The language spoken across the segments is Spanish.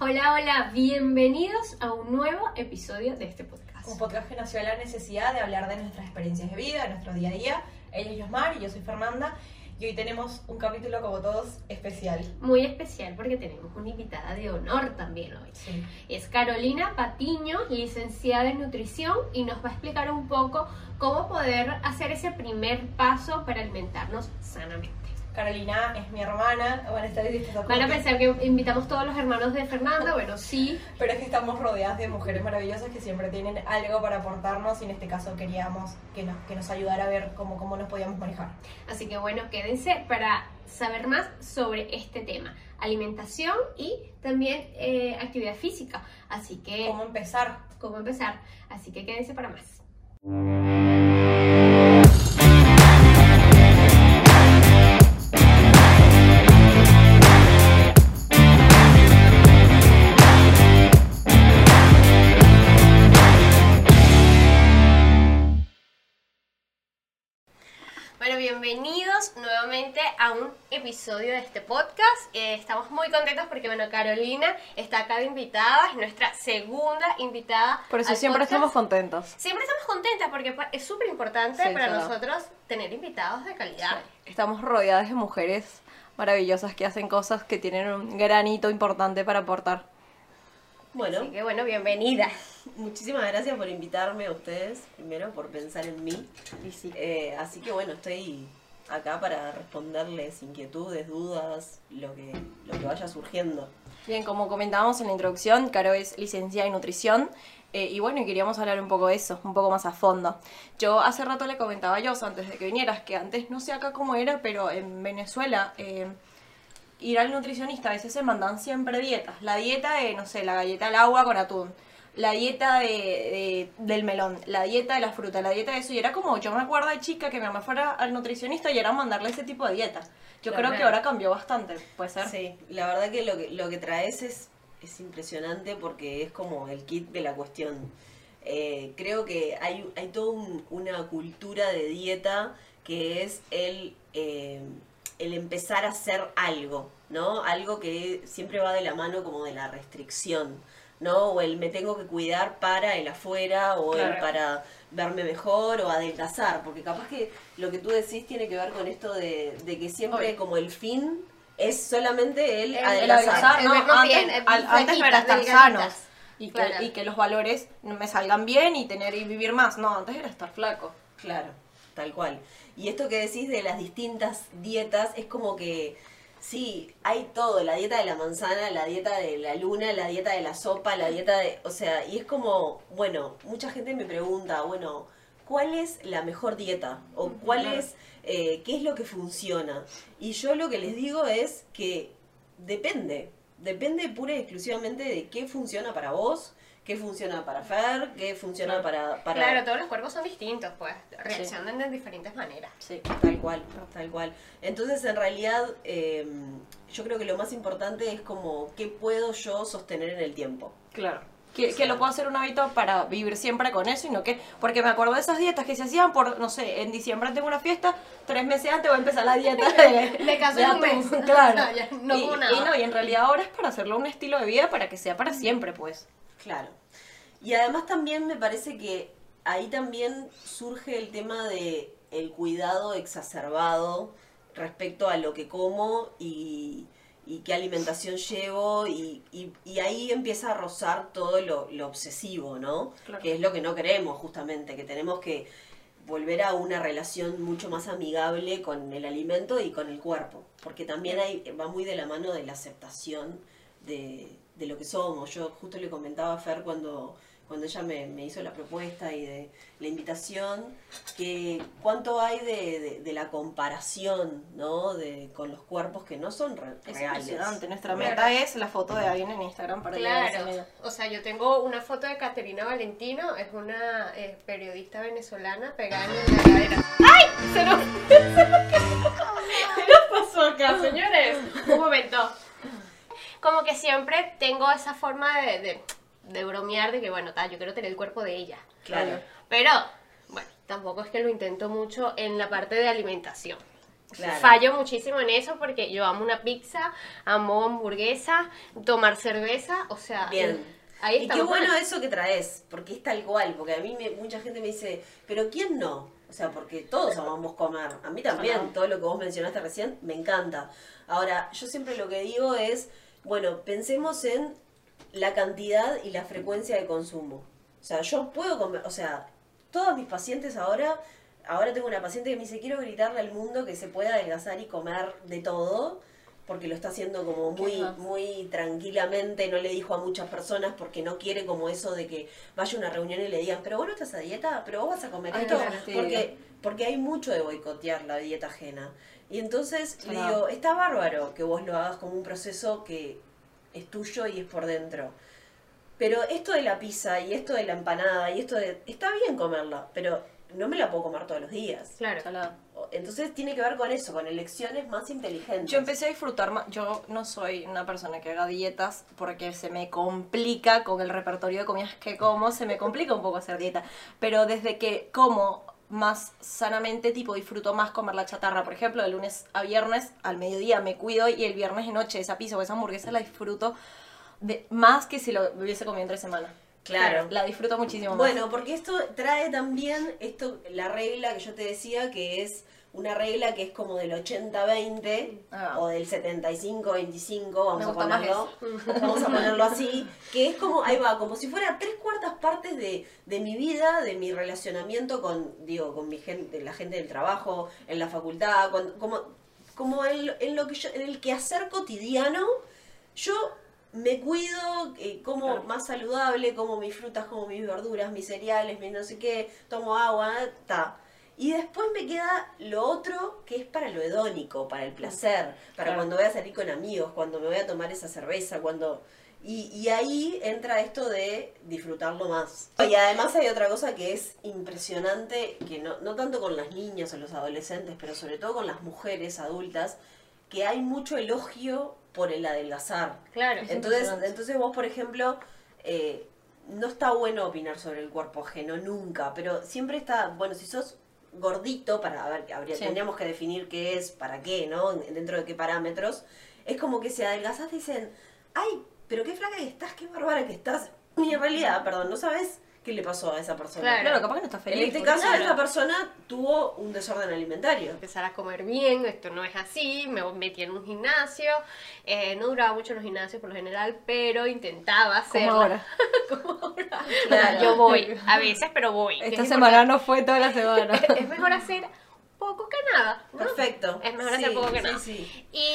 Hola, hola, bienvenidos a un nuevo episodio de este podcast. Un podcast que nació de la necesidad de hablar de nuestras experiencias de vida, de nuestro día a día. Ella es Yosmar y yo soy Fernanda. Y hoy tenemos un capítulo, como todos, especial. Muy especial porque tenemos una invitada de honor también hoy. Sí. Es Carolina Patiño, licenciada en nutrición, y nos va a explicar un poco cómo poder hacer ese primer paso para alimentarnos sanamente. Carolina es mi hermana. Van a estar distintas Van a pensar que invitamos todos los hermanos de Fernanda, bueno, sí, Pero es que estamos rodeadas de mujeres maravillosas que siempre tienen algo para aportarnos y en este caso queríamos que nos, que nos ayudara a ver cómo, cómo nos podíamos manejar. Así que bueno, quédense para saber más sobre este tema, alimentación y también eh, actividad física. Así que, ¿Cómo empezar? ¿cómo empezar? Así que quédense para más. Bienvenidos nuevamente a un episodio de este podcast. Eh, estamos muy contentos porque, bueno, Carolina está acá de invitada, es nuestra segunda invitada. Por eso al siempre podcast. estamos contentos. Siempre estamos contentas porque es súper importante Sí, para claro. nosotros tener invitados de calidad. Estamos rodeadas de mujeres maravillosas que hacen cosas que tienen un granito importante para aportar. Bueno, Así que, bueno, bienvenida. Muchísimas gracias por invitarme a ustedes, primero por pensar en mí. Sí. Eh, así que bueno, estoy acá para responderles inquietudes, dudas, lo que, lo que vaya surgiendo. Bien, como comentábamos en la introducción, Caro es licenciada en nutrición. eh, y bueno, queríamos hablar un poco de eso, un poco más a fondo. Yo hace rato le comentaba a Jos, antes de que vinieras, que antes no sé acá cómo era, pero en Venezuela eh, ir al nutricionista a veces se mandan siempre dietas. La dieta de, no sé, la galleta al agua con atún. La dieta de, de- del melón, la dieta de la fruta, la dieta de eso. Y era como, yo me acuerdo de chica que mi mamá fuera al nutricionista y era mandarle ese tipo de dieta. Yo Claro. creo que ahora cambió bastante, puede ser. Sí, la verdad que lo que, lo que traes es, es impresionante porque es como el kit de la cuestión. Eh, creo que hay, hay toda un- una cultura de dieta que es el, eh, el empezar a hacer algo, ¿no? Algo que siempre va de la mano como de la restricción, ¿no? O el me tengo que cuidar para el afuera o el para verme mejor o adelgazar, porque capaz que lo que tú decís tiene que ver con esto de, de que siempre como el fin es solamente el, El- el adelgazar. adelgazar, el ¿no? antes, bien, el al- antes flaquitas, era estar sanos y que, Claro. y que los valores me salgan bien y tener y vivir más. No, antes era estar flaco. Claro, tal cual. Y esto que decís de las distintas dietas es como que, sí, hay todo, la dieta de la manzana, la dieta de la luna, la dieta de la sopa, la dieta de, o sea, y es como, bueno, mucha gente me pregunta, bueno, ¿cuál es la mejor dieta? O cuál es, eh, qué es lo que funciona? Y yo lo que les digo es que depende, depende pura y exclusivamente de qué funciona para vos, qué funciona para Fer, qué funciona para, para Claro, todos los cuerpos son distintos, pues reaccionan de diferentes maneras. Sí. Tal cual, tal cual. Entonces, en realidad, eh, yo creo que lo más importante es como qué puedo yo sostener en el tiempo. Claro. Que, que lo puedo hacer un hábito para vivir siempre con eso y no que. Porque me acuerdo de esas dietas que se hacían por, no sé, en diciembre tengo una fiesta, tres meses antes voy a empezar la dieta de. De caso de un mes. Claro. No, ya, no y, como y nada. no, y en realidad ahora es para hacerlo un estilo de vida para que sea para siempre, pues. Claro. Y además también me parece que ahí también surge el tema de el cuidado exacerbado respecto a lo que como y, y qué alimentación llevo y, y- y ahí empieza a rozar todo lo, lo obsesivo, ¿no? Claro. Que es lo que no queremos justamente, que tenemos que volver a una relación mucho más amigable con el alimento y con el cuerpo, porque también hay, va muy de la mano de la aceptación de, de lo que somos. Yo justo le comentaba a Fer cuando, cuando ella me, me hizo la propuesta y de la invitación, que cuánto hay de, de- de la comparación, ¿no? De, con los cuerpos que no son re- Es reales. impresionante. Nuestra Claro. meta es la foto de alguien en Instagram para Claro, o sea, yo tengo una foto de Caterina Valentino, es una eh, periodista venezolana pegada en la cadera. ¡Ay! Se nos, ¿Qué nos pasó acá, señores? Un momento. Como que siempre tengo esa forma de, de, de bromear de que, bueno, ta, yo quiero tener el cuerpo de ella. Claro. Pero, bueno, tampoco es que lo intento mucho en la parte de alimentación. Claro. Fallo muchísimo en eso porque yo amo una pizza, amo hamburguesa, tomar cerveza, o sea, Bien. ahí Y qué bueno mal. eso que traes, porque es tal cual, porque a mí me- mucha gente me dice, pero ¿quién no? O sea, porque todos amamos comer. A mí también, todo lo que vos mencionaste recién, me encanta. Ahora, yo siempre lo que digo es, bueno, pensemos en la cantidad y la frecuencia de consumo. O sea, yo puedo comer, o sea, todos mis pacientes ahora, ahora tengo una paciente que me dice, quiero gritarle al mundo que se pueda adelgazar y comer de todo, porque lo está haciendo como muy, muy tranquilamente, no le dijo a muchas personas porque no quiere como eso de que vaya a una reunión y le digan, pero vos no estás a dieta, pero vos vas a comer Ay, esto, porque, porque hay mucho de boicotear la dieta ajena. Y entonces le digo, está bárbaro que vos lo hagas como un proceso que es tuyo y es por dentro. Pero esto de la pizza y esto de la empanada y esto de... Está bien comerla, pero no me la puedo comer todos los días. Claro. Entonces tiene que ver con eso, con elecciones más inteligentes. Yo empecé a disfrutar más. Yo no soy una persona que haga dietas porque se me complica con el repertorio de comidas que como, se me complica un poco hacer dieta. Pero desde que como más sanamente, tipo disfruto más comer la chatarra. Por ejemplo, de lunes a viernes al mediodía me cuido y el viernes de noche esa pizza o esa hamburguesa la disfruto de, más que si lo hubiese comido entre semana. Claro. La disfruto muchísimo más. Bueno, porque esto trae también esto la regla que yo te decía que es una regla que es como del 80-20 Ah. o del 75-25, vamos a ponerlo. Vamos a ponerlo así, que es como, ahí va, como si fuera tres cuartas partes de, de mi vida, de mi relacionamiento con, digo, con mi gente, la gente del trabajo, en la facultad, con- como, como en, lo- en lo que yo, en el quehacer cotidiano, yo me cuido, eh, como Claro. más saludable, como mis frutas, como mis verduras, mis cereales, mis no sé qué, tomo agua, ta. Y después me queda lo otro que es para lo hedónico, para el placer, para Claro. cuando voy a salir con amigos, cuando me voy a tomar esa cerveza, cuando... Y, y ahí entra esto de disfrutarlo más. Y además hay otra cosa que es impresionante, que no, no tanto con las niñas o los adolescentes, pero sobre todo con las mujeres adultas, que hay mucho elogio por el adelgazar. Claro. Es Entonces, entonces vos, por ejemplo, eh, no está bueno opinar sobre el cuerpo ajeno nunca, pero siempre está, bueno, si sos gordito, para a ver, habría, Sí. tendríamos que definir qué es, para qué, ¿no? Dentro de qué parámetros. Es como que si adelgazás dicen, ay, pero qué flaca que estás, qué bárbara que estás. Y en realidad, perdón, no sabes qué le pasó a esa persona. Claro. Claro, capaz que no está En feliz. este porque- caso, Claro. esa persona tuvo un desorden alimentario. empezar a comer bien, esto no es así, me metí en un gimnasio, eh, no duraba mucho en los gimnasios por lo general, pero intentaba Como hacerlo. ahora. Claro. Yo voy, a veces, pero voy. Esta es semana no fue toda la semana. Es mejor hacer poco que nada. ¿no? Perfecto. Es mejor hacer poco que sí, nada. sí. Y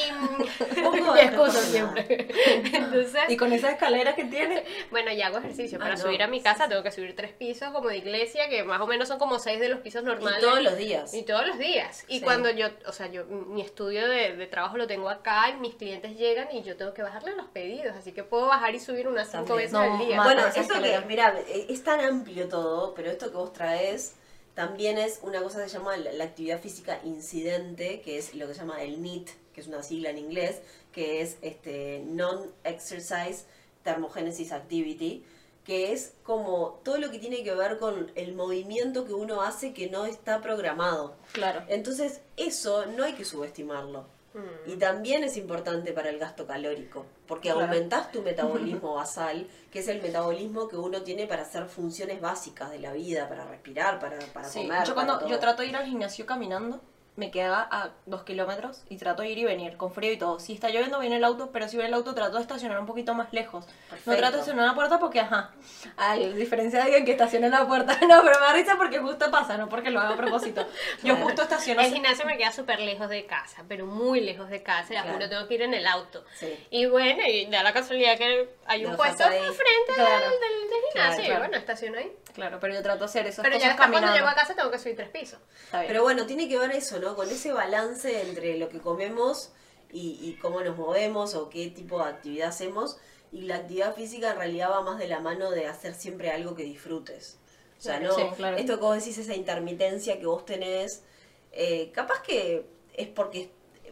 siempre. Entonces, y con esas escaleras que tiene. bueno, ya hago ejercicio. Para Ah, no. subir a mi casa tengo que subir tres pisos como de iglesia, que más o menos son como seis de los pisos normales. Y todos los días. Y todos los días. Y Sí. cuando yo, o sea, yo, mi estudio de, de trabajo lo tengo acá y mis clientes llegan y yo tengo que bajarle los pedidos. Así que puedo bajar y subir unas cinco También. veces No, al día. Bueno, esa esto que, escalera. mira, es tan amplio todo, pero esto que vos traes también es una cosa que se llama la, la actividad física incidente, que es lo que se llama el NEAT, que es una sigla en inglés, que es este Non-Exercise Thermogenesis Activity, que es como todo lo que tiene que ver con el movimiento que uno hace que no está programado. Claro. Entonces, eso no hay que subestimarlo. Mm. Y también es importante para el gasto calórico, porque Claro. aumentás tu metabolismo basal, que es el metabolismo que uno tiene para hacer funciones básicas de la vida, para respirar, para, para Sí, comer. yo cuando yo trato de ir al gimnasio caminando, me queda a dos kilómetros y trato de ir y venir con frío y todo. Si está lloviendo viene el auto, pero si viene el auto trato de estacionar un poquito más lejos. No trato de estacionar en la puerta porque, ajá, a diferencia de alguien que estaciona en la puerta, no, pero me da risa porque justo pasa, no porque lo haga a propósito. Yo Claro. justo estaciono El gimnasio me queda súper lejos de casa, pero muy lejos de casa. Y a Claro. juro tengo que ir en el auto. Sí. Y bueno, y da la casualidad que hay un puesto enfrente Claro. del, del- del gimnasio. Claro, claro. Y bueno, estaciono ahí. Claro, pero yo trato de hacer esas Pero ya cosas después cuando llego a casa tengo que subir tres pisos. Está bien. Pero bueno, tiene que ver eso, ¿no? Con ese balance entre lo que comemos y, y cómo nos movemos o qué tipo de actividad hacemos. Y la actividad física en realidad va más de la mano de hacer siempre algo que disfrutes. O sea, no, Sí, claro. esto que vos decís, esa intermitencia que vos tenés, eh, capaz que es porque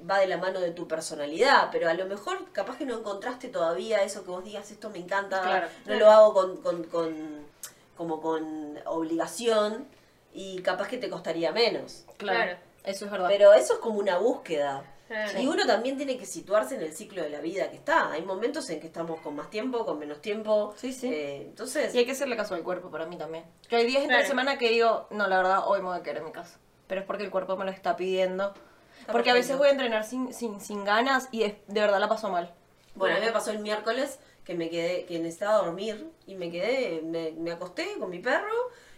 va de la mano de tu personalidad, pero a lo mejor capaz que no encontraste todavía eso que vos digas, esto me encanta, Claro. no lo hago con, con, con- como con obligación y capaz que te costaría menos. Claro. Eso es verdad. Pero eso es como una búsqueda. Y uno también tiene que situarse en el ciclo de la vida que está. Hay momentos en que estamos con más tiempo, con menos tiempo. Sí, sí. Eh, entonces, Y hay que hacerle caso al cuerpo para mí también. Yo hay días entre Claro. semana que digo, no, la verdad, hoy me voy a quedar en mi casa. Pero es porque el cuerpo me lo está pidiendo. Está porque a veces voy a entrenar sin, sin, sin ganas y de, de verdad la paso mal. bueno, a mí me pasó el miércoles que me quedé, que necesitaba dormir y me quedé, me, me acosté con mi perro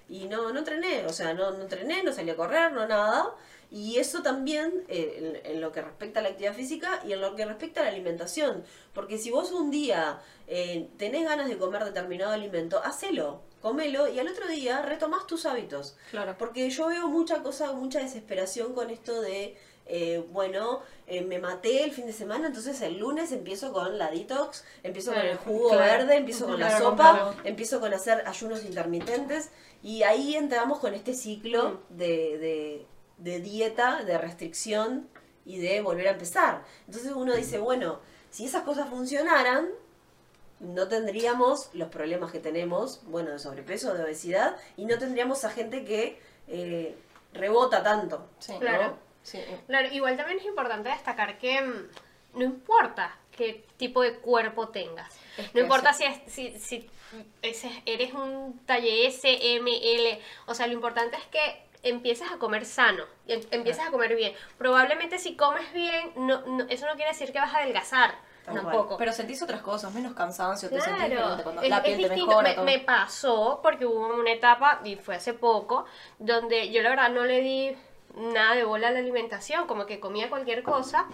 y no, no entrené, o sea, no, no entrené, no salí a correr, no nada. Y eso también eh, en, en lo que respecta a la actividad física y en lo que respecta a la alimentación. Porque si vos un día eh, tenés ganas de comer determinado alimento, hacelo, comelo y al otro día retomás tus hábitos. Claro. Porque yo veo mucha cosa, mucha desesperación con esto de, eh, bueno, eh, me maté el fin de semana, entonces el lunes empiezo con la detox, empiezo con el jugo claro. verde, empiezo con la sopa, empiezo con hacer ayunos intermitentes y ahí entramos con este ciclo Mm. de, de, de dieta, de restricción y de volver a empezar. Entonces uno dice, bueno, si esas cosas funcionaran, no tendríamos los problemas que tenemos, bueno, de sobrepeso, de obesidad, y no tendríamos a gente que eh, rebota tanto. Sí, Claro. Claro, igual también es importante destacar que mm, no importa qué tipo de cuerpo tengas. Es No importa sí. si, es, si, si ese- eres un talle S, M, L. O sea, lo importante es que empieces a comer sano, y em- empieces a comer bien. Probablemente si comes bien, no, no- eso no quiere decir que vas a adelgazar. Tampoco. Pero sentís otras cosas, menos cansancio, te sentís cuando es, la es piel te distinto. mejora. Me, todo. me pasó porque hubo una etapa, y fue hace poco, donde yo la verdad no le di nada de bola a la alimentación, como que comía cualquier cosa.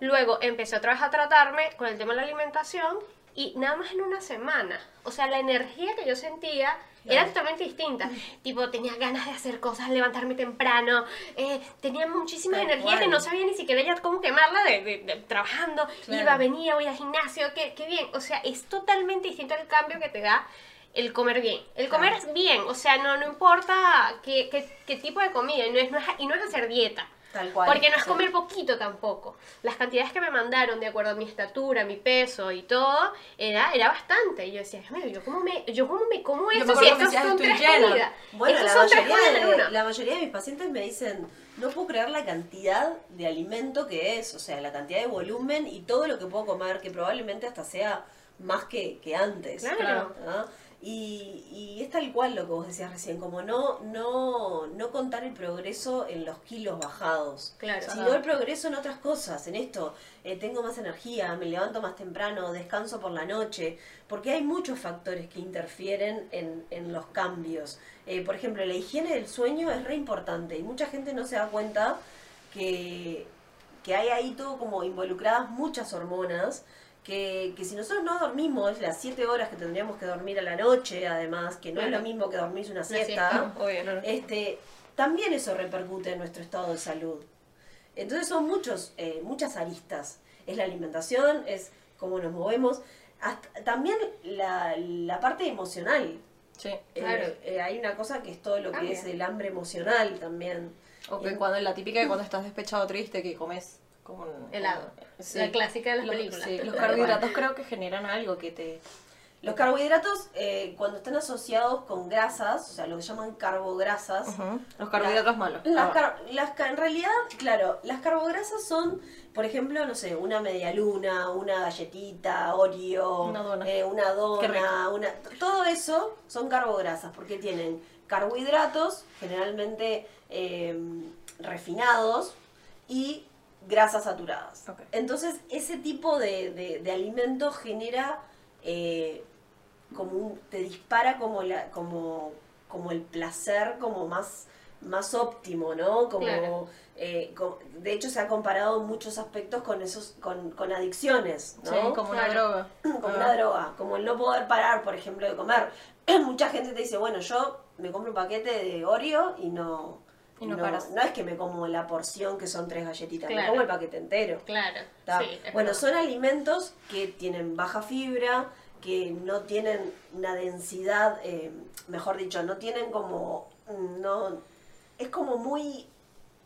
Luego empecé otra vez a tratarme con el tema de la alimentación y nada más en una semana. O sea, la energía que yo sentía era totalmente distinta. Tipo, tenía ganas de hacer cosas, levantarme temprano, eh, tenía muchísima Tal energía que cual. no sabía ni siquiera ya cómo quemarla de, de- de- trabajando. Claro. Iba, venía, voy al gimnasio, qué, qué bien. O sea, es totalmente distinto el cambio que te da el comer bien. El comer Claro. es bien, o sea, no, no importa qué, qué- qué tipo de comida, y no es, no es- y no es hacer dieta. Tal cual. Porque no es comer poquito tampoco. Las cantidades que me mandaron de acuerdo a mi estatura, mi peso y todo, era, era bastante. Y yo decía, Dios ¿yo cómo me, yo cómo me como esto si estos son "Estoy tres llena". comidas? Bueno, estos la son tres mayoría, comidas de, una. la mayoría de mis pacientes me dicen, no puedo creer la cantidad de alimento que es, o sea, la cantidad de volumen y todo lo que puedo comer, que probablemente hasta sea más que, que antes. Claro. Y, y es tal cual lo que vos decías recién, como no, no, no contar el progreso en los kilos bajados, Claro. sino el progreso en otras cosas, en esto, eh, tengo más energía, me levanto más temprano, descanso por la noche, porque hay muchos factores que interfieren en, en los cambios. Eh, por ejemplo, la higiene del sueño es re importante y mucha gente no se da cuenta que, que hay ahí todo como involucradas muchas hormonas. Que, que si nosotros no dormimos las 7 horas que tendríamos que dormir a la noche, además, que no es lo mismo que dormirse una siesta, Obvio, este, también eso repercute en nuestro estado de salud. Entonces son muchos, eh, muchas aristas. Es la alimentación, es cómo nos movemos, hasta- también la, la parte emocional. Sí. Eh, Claro. eh, hay una cosa que es todo lo que es el hambre emocional también. O que cuando la típica de cuando estás despechado triste que comes como un- Helado. Sí. La clásica de las Los- películas. sí, los carbohidratos creo que generan algo que te... Los carbohidratos, eh, cuando están asociados con grasas, o sea, lo que llaman carbograsas, Ujú. Los carbohidratos malos. Las Ah, car- las ca- en realidad, claro, las carbograsas son, por ejemplo, no sé, una media luna, una galletita, Oreo, Una dona. eh, una dona, una, todo eso son carbograsas porque tienen carbohidratos, generalmente eh, refinados, y grasas saturadas. Entonces, ese tipo de, de, de alimento genera eh, como un, te dispara como la, como, como el placer como más, más óptimo, ¿no? Como, Claro. eh, de hecho se ha comparado en muchos aspectos con esos, con, con adicciones, ¿no? Sí, como una droga. como Ah. una droga, como el no poder parar, por ejemplo, de comer. Mucha gente te dice, bueno, yo me compro un paquete de Oreo y no, Y no paras. no es que me como la porción que son tres galletitas, me como el paquete entero. Claro. bueno, verdad. son alimentos que tienen baja fibra, que no tienen una densidad, eh, mejor dicho, no tienen como, no, es como muy,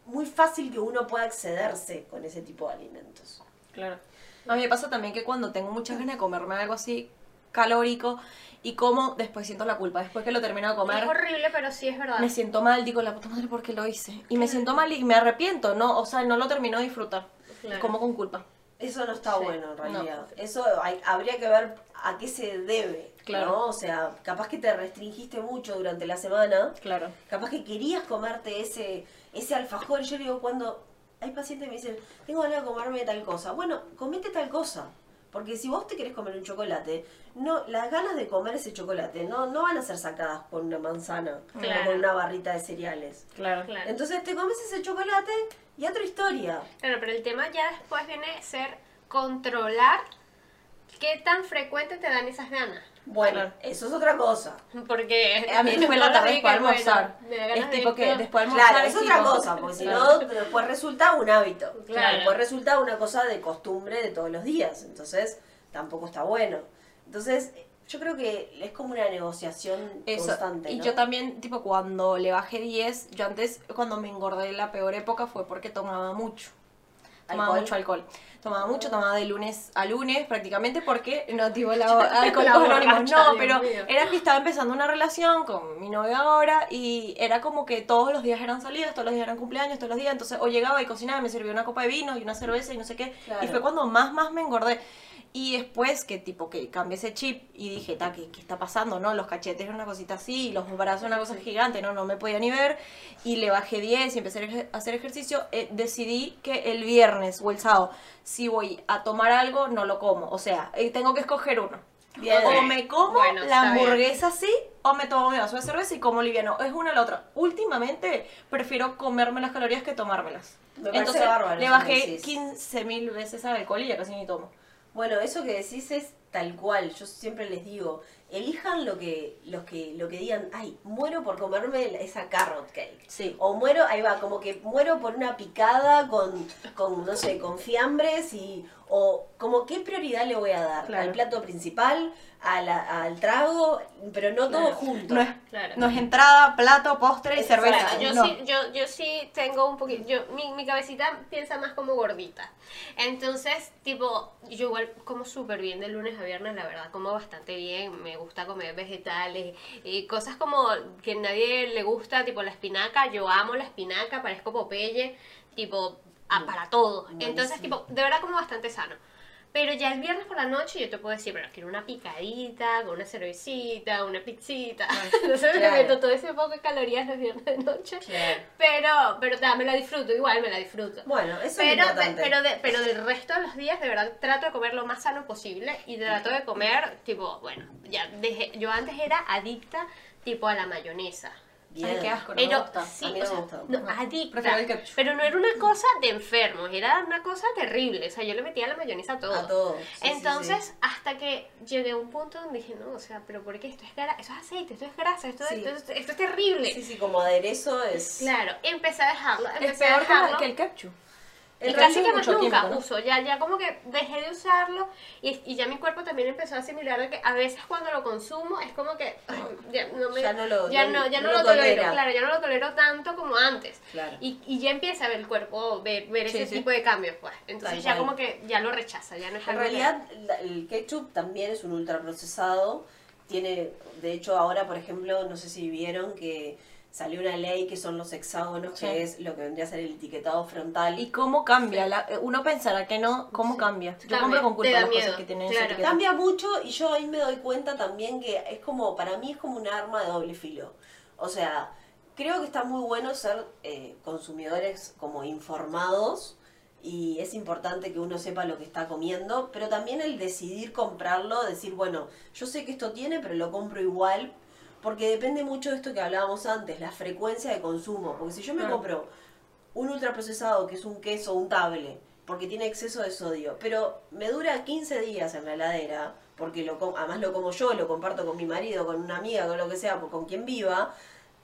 muy fácil que uno pueda excederse con ese tipo de alimentos. Claro. A mí me pasa también que cuando tengo muchas ganas de comerme algo así calórico y como después siento la culpa. Después que lo termino de comer, Es horrible, pero sí es verdad. me siento mal, digo, la puta madre, ¿por qué lo hice? Y me siento mal y me arrepiento, ¿no? O sea, no lo termino de disfrutar. Claro. Como con culpa. Eso no está Sí. bueno en realidad. Eso hay- habría que ver a qué se debe. Claro. ¿no? O sea, capaz que te restringiste mucho durante la semana. Claro. Capaz que querías comerte ese, ese alfajor. Yo digo, cuando hay pacientes que me dicen, tengo ganas de comerme tal cosa. Bueno, comete tal cosa. Porque si vos te querés comer un chocolate, no, las ganas de comer ese chocolate no, no van a ser sacadas por una manzana Claro. o con una barrita de cereales. Claro. Claro. Entonces te comes ese chocolate y otra historia. Claro, pero el tema ya después viene a ser controlar qué tan frecuente te dan esas ganas. Bueno, Claro. eso es otra cosa. Porque A mí después de la tarde, después de almorzar. es tipo que después de almorzar. Claro, es otra tipo- cosa, porque si no, después resulta un hábito. Claro. Después resulta una cosa de costumbre de todos los días. Entonces, tampoco está bueno. Entonces, yo creo que es como una negociación Eso. constante. Y yo también, tipo, cuando le bajé 10, yo antes, cuando me engordé la peor época fue porque tomaba mucho. Tomaba ¿Alcohol? mucho alcohol. Tomaba mucho, tomaba de lunes a lunes prácticamente porque no tipo la alcohólicos anónimos. No, pero era que estaba empezando una relación con mi novio ahora y era como que todos los días eran salidas, todos los días eran cumpleaños, todos los días. Entonces, o llegaba y cocinaba y me servía una copa de vino y una cerveza y no sé qué. Claro. Y fue cuando más, más me engordé. Y después que tipo que cambié ese chip y dije, ta, ¿qué, qué está pasando? ¿No? Los cachetes eran una cosita así, los brazos una cosa gigante, no, no me podía ni ver. Y le bajé 10 y empecé a hacer ejercicio. eh, decidí que el viernes o el sábado, si voy a tomar algo, no lo como. O sea, eh, tengo que escoger uno. Bien. O me como Bueno, la hamburguesa así, o me tomo mi vaso de cerveza y como liviano. Es una o la otra. Últimamente prefiero comerme las calorías que tomármelas. Me Entonces bárbaro le bajé decís. 15 mil veces al alcohol y ya casi ni tomo. Bueno, eso que decís es tal cual. Yo siempre les digo, elijan lo que, los que, lo que digan, ay, muero por comerme esa carrot cake. Sí. O muero, ahí va, como que muero por una picada con, con no sé, con fiambres y. O como qué prioridad le voy a dar. Claro. Al plato principal, a la- al trago, pero no todo Claro. junto. No es, Claro. no es entrada, plato, postre y cerveza. Claro, yo, no. sí, yo, yo sí tengo un poquito, yo, mi, mi cabecita piensa más como gordita. Entonces, tipo, yo igual como súper bien de lunes a viernes, la verdad, como bastante bien, me gusta comer vegetales y cosas como que a nadie le gusta, tipo la espinaca, yo amo la espinaca, parezco Popeye, tipo, ah, para todo. Entonces, Buenísimo. tipo, de verdad como bastante sano. Pero ya el viernes por la noche yo te puedo decir, pero quiero una picadita, con una cervecita, una pizzita. Entonces me claro. meto todo ese poco de calorías los viernes de noche. Claro. Pero, pero ta, me la disfruto, igual me la disfruto. Bueno, eso es Pero, importante. pero, de- pero del resto de los días, de verdad, trato de comer lo más sano posible y trato de comer, tipo, bueno, ya dejé, yo antes era adicta, tipo, a la mayonesa. Bien. Ay, qué asco, no me Pero gusta. sí, A mí o no me sea, gusta. no, adicta. Pero no era una cosa de enfermos, era una cosa terrible. O sea, yo le metía la mayonesa a todo. A todo. Sí, Entonces, sí. hasta que llegué a un punto donde dije, no, o sea, pero ¿por qué esto es grasa? Eso es aceite, esto es grasa, esto, Sí. esto, esto es terrible. Sí, sí, como aderezo es. Claro, empecé a dejarlo, Es empecé a peor que, la- dejarlo. que el ketchup. El casi ketchup que más nunca químico, ¿no? uso, ya, ya como que dejé de usarlo y, y ya mi cuerpo también empezó a asimilar de que a veces cuando lo consumo es como que ya no me- Ya no lo- ya no- ya no lo lo tolero, tolera. claro, ya no lo tolero tanto como antes. Claro. Y, y ya empieza a ver el cuerpo, ver, ver Sí, ese sí. tipo de cambios, pues. Entonces Tal ya cual. como que ya lo rechaza, ya no es En realidad, la- el ketchup también es un ultraprocesado. Tiene, de hecho, ahora, por ejemplo, no sé si vieron que salió una ley que son los hexágonos, Sí. que es lo que vendría a ser el etiquetado frontal. ¿Y cómo cambia? La- eh, uno pensará que no, ¿cómo cambia? Yo Cambia, compro con culpa las cosas que tienen claro. Cambia mucho y yo ahí me doy cuenta también que es como, para mí es como un arma de doble filo. O sea, creo que está muy bueno ser eh, consumidores como informados y es importante que uno sepa lo que está comiendo, pero también el decidir comprarlo, decir, bueno, yo sé que esto tiene, pero lo compro igual, porque depende mucho de esto que hablábamos antes, la frecuencia de consumo. Porque si yo me Claro. compro un ultraprocesado que es un queso, un table, porque tiene exceso de sodio, pero me dura 15 días en la heladera, porque lo com- además lo como yo, lo comparto con mi marido, con una amiga, con lo que sea, con quien viva,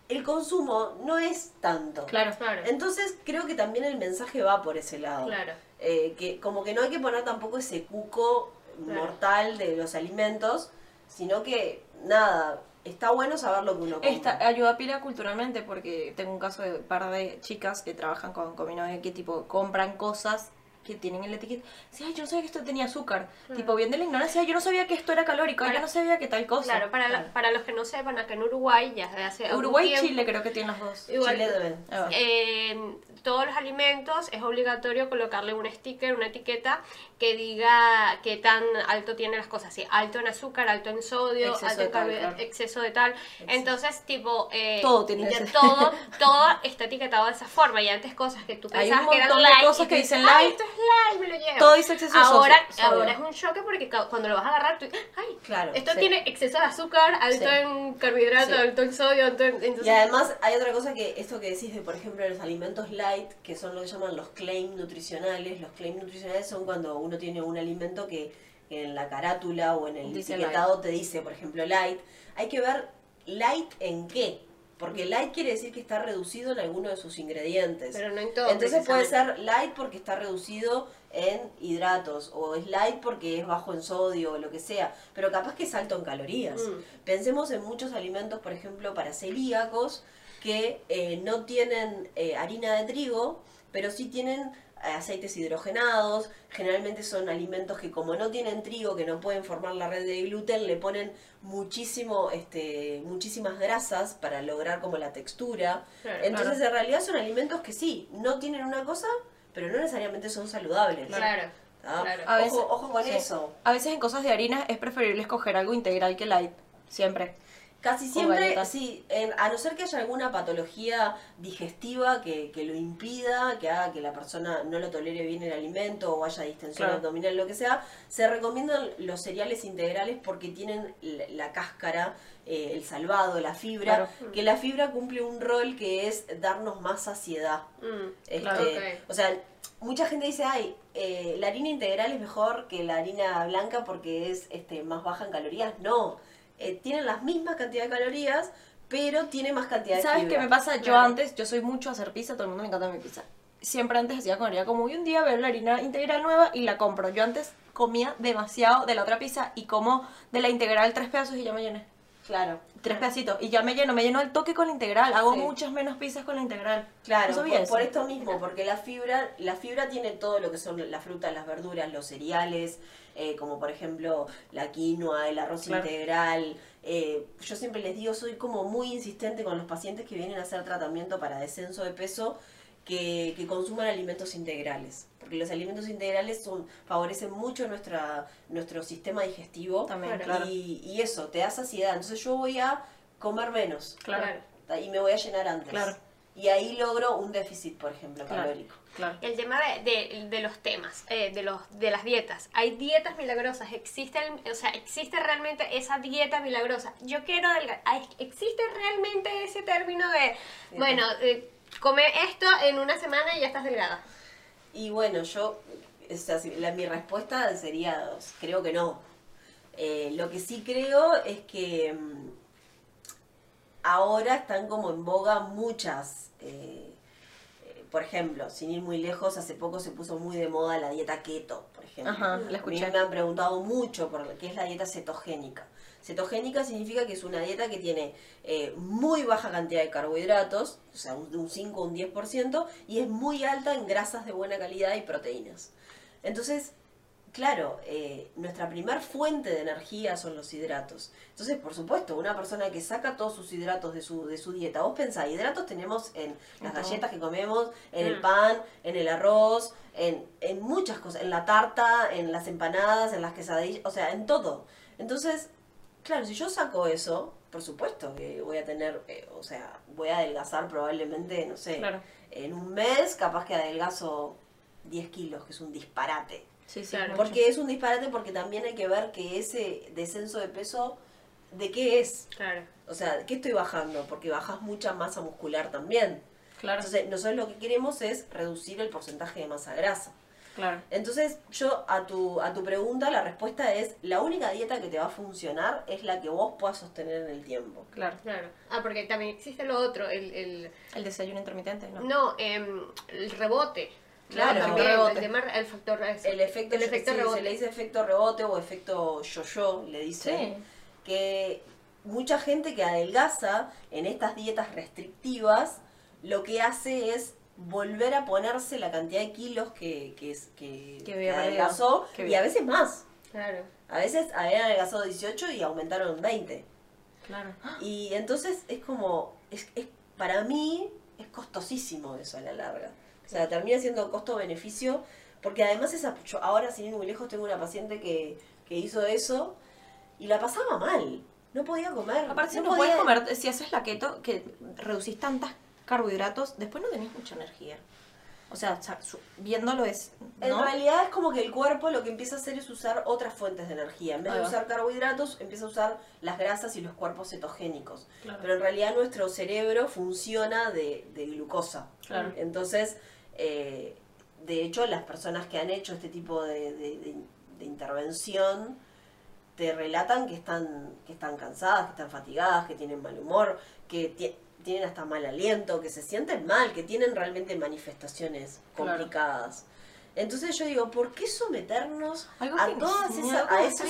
el consumo no es tanto. Claro. Claro, Entonces creo que también el mensaje va por ese lado. claro. Eh, que como que no hay que poner tampoco ese cuco Claro. mortal de los alimentos, sino que nada, está bueno saber lo que uno come. Esta ayuda pila culturalmente porque tengo un caso de un par de chicas que trabajan con, con que tipo compran cosas que tienen el etiqueta. Sí, ay, yo no sabía que esto tenía azúcar. Tipo, bien de la ignorancia, "Ay, yo no sabía que esto era calórico, ay, yo Para- no sabía que tal cosa. Claro, para, la- para los que no sepan, acá en Uruguay ya desde hace Uruguay y Chile creo que tienen las dos. Igual, Chile también. Ah, en todos los alimentos es obligatorio colocarle un sticker, una etiqueta que diga qué tan alto tiene las cosas. Si alto en azúcar, alto en sodio, Exceso alto en carbohidratos, exceso de tal. Entonces, tipo, eh, Todo tiene de todo, todo está etiquetado de esa forma. Y antes cosas que tú Hay pensabas un que eran de cosas que dicen dices, "Ay, light". Es light, me lo llevo. Todo dice exceso de sodio. ahora es un choque porque cuando lo vas a agarrar, tú, ay, Claro, esto sí. tiene exceso de azúcar, alto Sí. en carbohidratos, Sí. alto en sodio, alto en... Entonces, Y además hay otra cosa que esto que decís de, por ejemplo, los alimentos light, que son lo que llaman los claim nutricionales. Los claim nutricionales son cuando uno tiene un alimento que en la carátula o en el Dice etiquetado te dice, por ejemplo, light. Hay que ver light en qué. Porque light quiere decir que está reducido en alguno de sus ingredientes. pero no en todo. Entonces puede ser light porque está reducido en hidratos, o es light porque es bajo en sodio, o lo que sea, pero capaz que es alto en calorías. Mm. Pensemos en muchos alimentos, por ejemplo, para celíacos, que eh, no tienen eh, harina de trigo, pero sí tienen aceites hidrogenados, generalmente son alimentos que como no tienen trigo, que no pueden formar la red de gluten, le ponen muchísimo, este, muchísimas grasas para lograr como la textura. Claro, Entonces en realidad son alimentos que sí, no tienen una cosa, pero no necesariamente son saludables. Claro, claro. A veces- ojo, ojo con sí. eso. A veces en cosas de harina es preferible escoger algo integral que light. Siempre. Casi siempre, sí, en- a no ser que haya alguna patología digestiva que, que lo impida, que haga que la persona no lo tolere bien el alimento o haya distensión Claro. abdominal, lo que sea, se recomiendan los cereales integrales porque tienen la, la cáscara, eh, el salvado, la fibra, Claro. que la fibra cumple un rol que es darnos más saciedad. Mm, Este, Claro. O sea, mucha gente dice, ay, eh, la harina integral es mejor que la harina blanca porque es este, más baja en calorías. No, eh, tienen las mismas cantidades de calorías, pero tiene más cantidad de ¿Sabes fibra. qué me pasa? Yo Claro. antes, yo soy mucho a hacer pizza, todo el mundo me encanta mi pizza. Siempre antes hacía con harina como hoy un día veo la harina integral nueva y la compro. Yo antes comía demasiado de la otra pizza y como de la integral tres pedazos y ya me llené. Claro, Tres pedacitos y ya me lleno, me lleno el toque con la integral. Hago Sí. muchas menos pizzas con la integral. claro, por, por esto mismo, porque la fibra, la fibra tiene todo lo que son las frutas, las verduras, los cereales, eh, como por ejemplo la quinoa, el arroz Claro. integral. eh, yo siempre les digo, soy como muy insistente con los pacientes que vienen a hacer tratamiento para descenso de peso, que, que consuman alimentos integrales. Porque los alimentos integrales son, favorecen mucho nuestra, nuestro sistema digestivo. También, Claro. claro. Y, y eso, te da saciedad. Entonces yo voy a comer menos Claro. y me voy a llenar antes. Claro. Y ahí logro un déficit, por ejemplo, Claro. calórico. Claro. El tema de, de- de los temas, eh, de, los, de las dietas. Hay dietas milagrosas, existe, el- o sea, existe realmente esa dieta milagrosa. Yo quiero adelgazar. ¿Existe realmente ese término de, bueno, eh, come esto en una semana y ya estás delgada? Y bueno, yo, o la, mi respuesta sería, creo que no. Eh, lo que sí creo es que mm, ahora están como en boga muchas, eh, por ejemplo, sin ir muy lejos, hace poco se puso muy de moda la dieta keto, por ejemplo. Ajá, la A mí escuché. me han preguntado mucho por qué es la dieta cetogénica. Cetogénica significa que es una dieta que tiene eh, muy baja cantidad de carbohidratos, o sea, un, de un 5 o un 10%, y es muy alta en grasas de buena calidad y proteínas. Entonces, claro, eh, nuestra primer fuente de energía son los hidratos. Entonces, por supuesto, una persona que saca todos sus hidratos de su, de su dieta, vos pensás, hidratos tenemos en las galletas que comemos, en el Mm. pan, en el arroz, en, en muchas cosas, en la tarta, en las empanadas, en las quesadillas, o sea, en todo. Entonces, claro, si yo saco eso, por supuesto que voy a tener, eh, o sea, voy a adelgazar probablemente, no sé, Claro. en un mes capaz que adelgazo 10 kilos, que es un disparate. Sí, sí. Claro. Porque es un disparate porque también hay que ver que ese descenso de peso, ¿de qué es? Claro. O sea, ¿qué estoy bajando? Porque bajas mucha masa muscular también. Claro. Entonces, nosotros lo que queremos es reducir el porcentaje de masa grasa. Claro. Entonces, yo a tu, a tu pregunta, la respuesta es, la única dieta que te va a funcionar es la que vos puedas sostener en el tiempo. Claro. Claro. Ah, porque también existe lo otro, el, el El desayuno intermitente, ¿no? no, em, el rebote. Claro, También, rebote. El, tema, el factor. El efecto, el efecto sí, rebote. se le dice efecto rebote o efecto yo-yo, le dicen. Sí. que mucha gente que adelgaza en estas dietas restrictivas lo que hace es volver a ponerse la cantidad de kilos que, que, que, adelgazó y a veces más. Claro. A veces habían adelgazado 18 y aumentaron 20. Claro. Y entonces es como, es, es para mí es costosísimo eso a la larga. O sea, termina siendo costo-beneficio, porque además esa, yo ahora sin ir muy lejos tengo una paciente que, que hizo eso y la pasaba mal. No podía comer. Aparte, si no no, podía- puedes comer, si haces la keto, que reducís tantos carbohidratos, después no tenés mucha energía. O sea, viéndolo es. En realidad es como que el cuerpo lo que empieza a hacer es usar otras fuentes de energía. En vez de usar carbohidratos, empieza a usar las grasas y los cuerpos cetogénicos. Claro. Pero en realidad nuestro cerebro funciona de, de glucosa. Claro. Entonces, eh, de hecho, las personas que han hecho este tipo de, de- de- de intervención te relatan que están, que están cansadas, que están fatigadas, que tienen mal humor, que ti- tienen hasta mal aliento, que se sienten mal, que tienen realmente manifestaciones complicadas. Entonces yo digo, ¿por qué someternos Algo a que- todas sí, esas, algo a esos,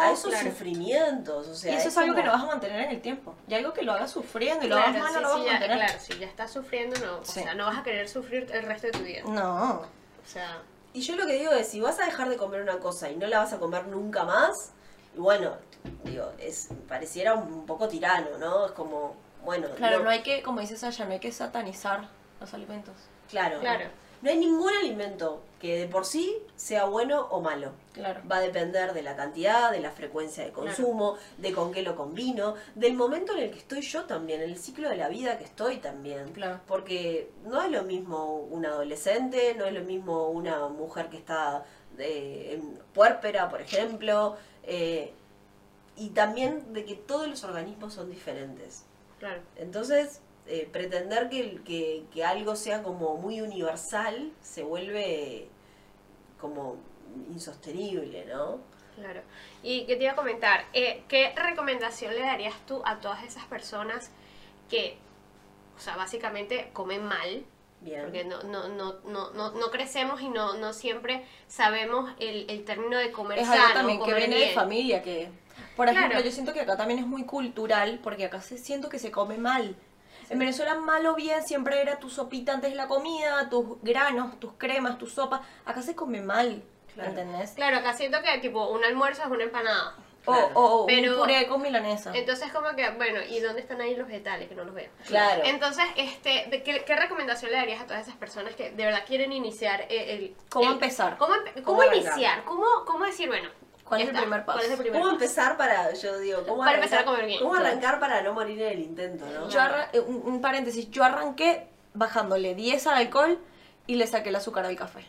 a esos claro. sufrimientos? O sea, y eso es, algo que lo vas a mantener en el tiempo. Y algo que lo hagas sufriendo y lo Claro, hagas mal, sí, no lo vas sí, a ya, mantener. claro, si ya estás sufriendo, no, o Sí. sea, no vas a querer sufrir el resto de tu vida. No. O sea, Y yo lo que digo es, si vas a dejar de comer una cosa y no la vas a comer nunca más, bueno, digo, es pareciera un poco tirano, ¿no? Es como, bueno, Claro, no hay que, como dices Sasha, no hay que satanizar los alimentos. claro, claro. no hay ningún alimento que de por sí sea bueno o malo. Claro. Va a depender de la cantidad, de la frecuencia de consumo, de con qué lo combino, del momento en el que estoy yo también, en el ciclo de la vida que estoy también. Claro. Porque no es lo mismo un adolescente, no es lo mismo una mujer que está eh, en puérpera, por ejemplo, eh, y también de que todos los organismos son diferentes. Claro. Entonces, eh, pretender que, el- que, que algo sea como muy universal se vuelve como insostenible, ¿no? Claro. Y que te iba a comentar, eh, ¿qué recomendación le darías tú a todas esas personas que, o sea, básicamente comen mal? Bien. Porque no, no, no, no, no, no crecemos y no, no siempre sabemos el, el término de comer Es sano, algo también que viene de familia, que... Por ejemplo, Claro. yo siento que acá también es muy cultural, porque acá se, siento que se come mal. En Venezuela, mal o bien, siempre era tu sopita antes de la comida, tus granos, tus cremas, tu sopa. Acá se come mal, Claro. ¿entendés? Claro, acá siento que tipo un almuerzo es una empanada. O, Claro. o Pero- un puré con milanesa. Entonces como que, bueno, ¿y dónde están ahí los vegetales? Que no los veo. Claro. Entonces, este, ¿de qué, qué recomendación le darías a todas esas personas que de verdad quieren iniciar el... el- ¿Cómo el- empezar? ¿Cómo, cómo ¿Cómo iniciar? ¿Cómo, ¿Cómo decir, bueno, ¿Cuál es el primer paso? ¿Cuál es el primer ¿Cómo paso? empezar para, yo digo, cómo Para empezar a arrancar- comer bien. ¿Cómo arrancar para no morir en el intento, no? Yo arran- eh, un, un paréntesis, yo arranqué bajándole 10 al alcohol y le saqué el azúcar al café.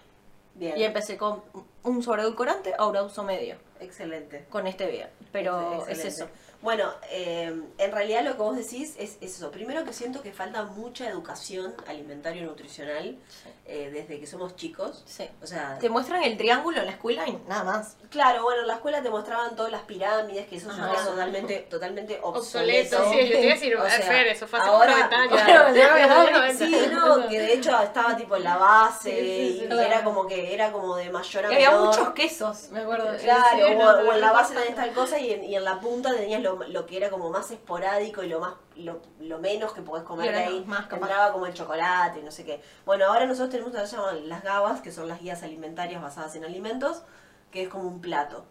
Bien. Y empecé con un sobreedulcorante, ahora uso medio, Excelente. con este bien. Pero es eso. Bueno, eh, en realidad lo que vos decís es, es eso. Primero que siento que falta mucha educación alimentario-nutricional eh, desde que somos chicos. Sí. O sea, Te muestran el triángulo en la escuela y nada más. claro, bueno, en la escuela te mostraban todas las pirámides, que eso es totalmente, totalmente Obsoleto, obsoleto. sí, yo te iba a decir, O sea, Fer, eso fue hace ahora, 90 años. claro, Claro, Sí, no, que de hecho estaba tipo en la base Sí, sí, sí, y claro. era como que era como de mayor a Y había menor. muchos quesos, me acuerdo. Claro, Sí, o, no, o en la base tenías tal cosa y en, y en la punta tenías lo, lo que era como más esporádico y lo más lo, lo menos que podés comer de ahí. más. Entraba como el chocolate y no sé qué. Bueno, ahora nosotros tenemos lo que llaman las GABAs, que son las guías alimentarias basadas en alimentos, que es como un plato.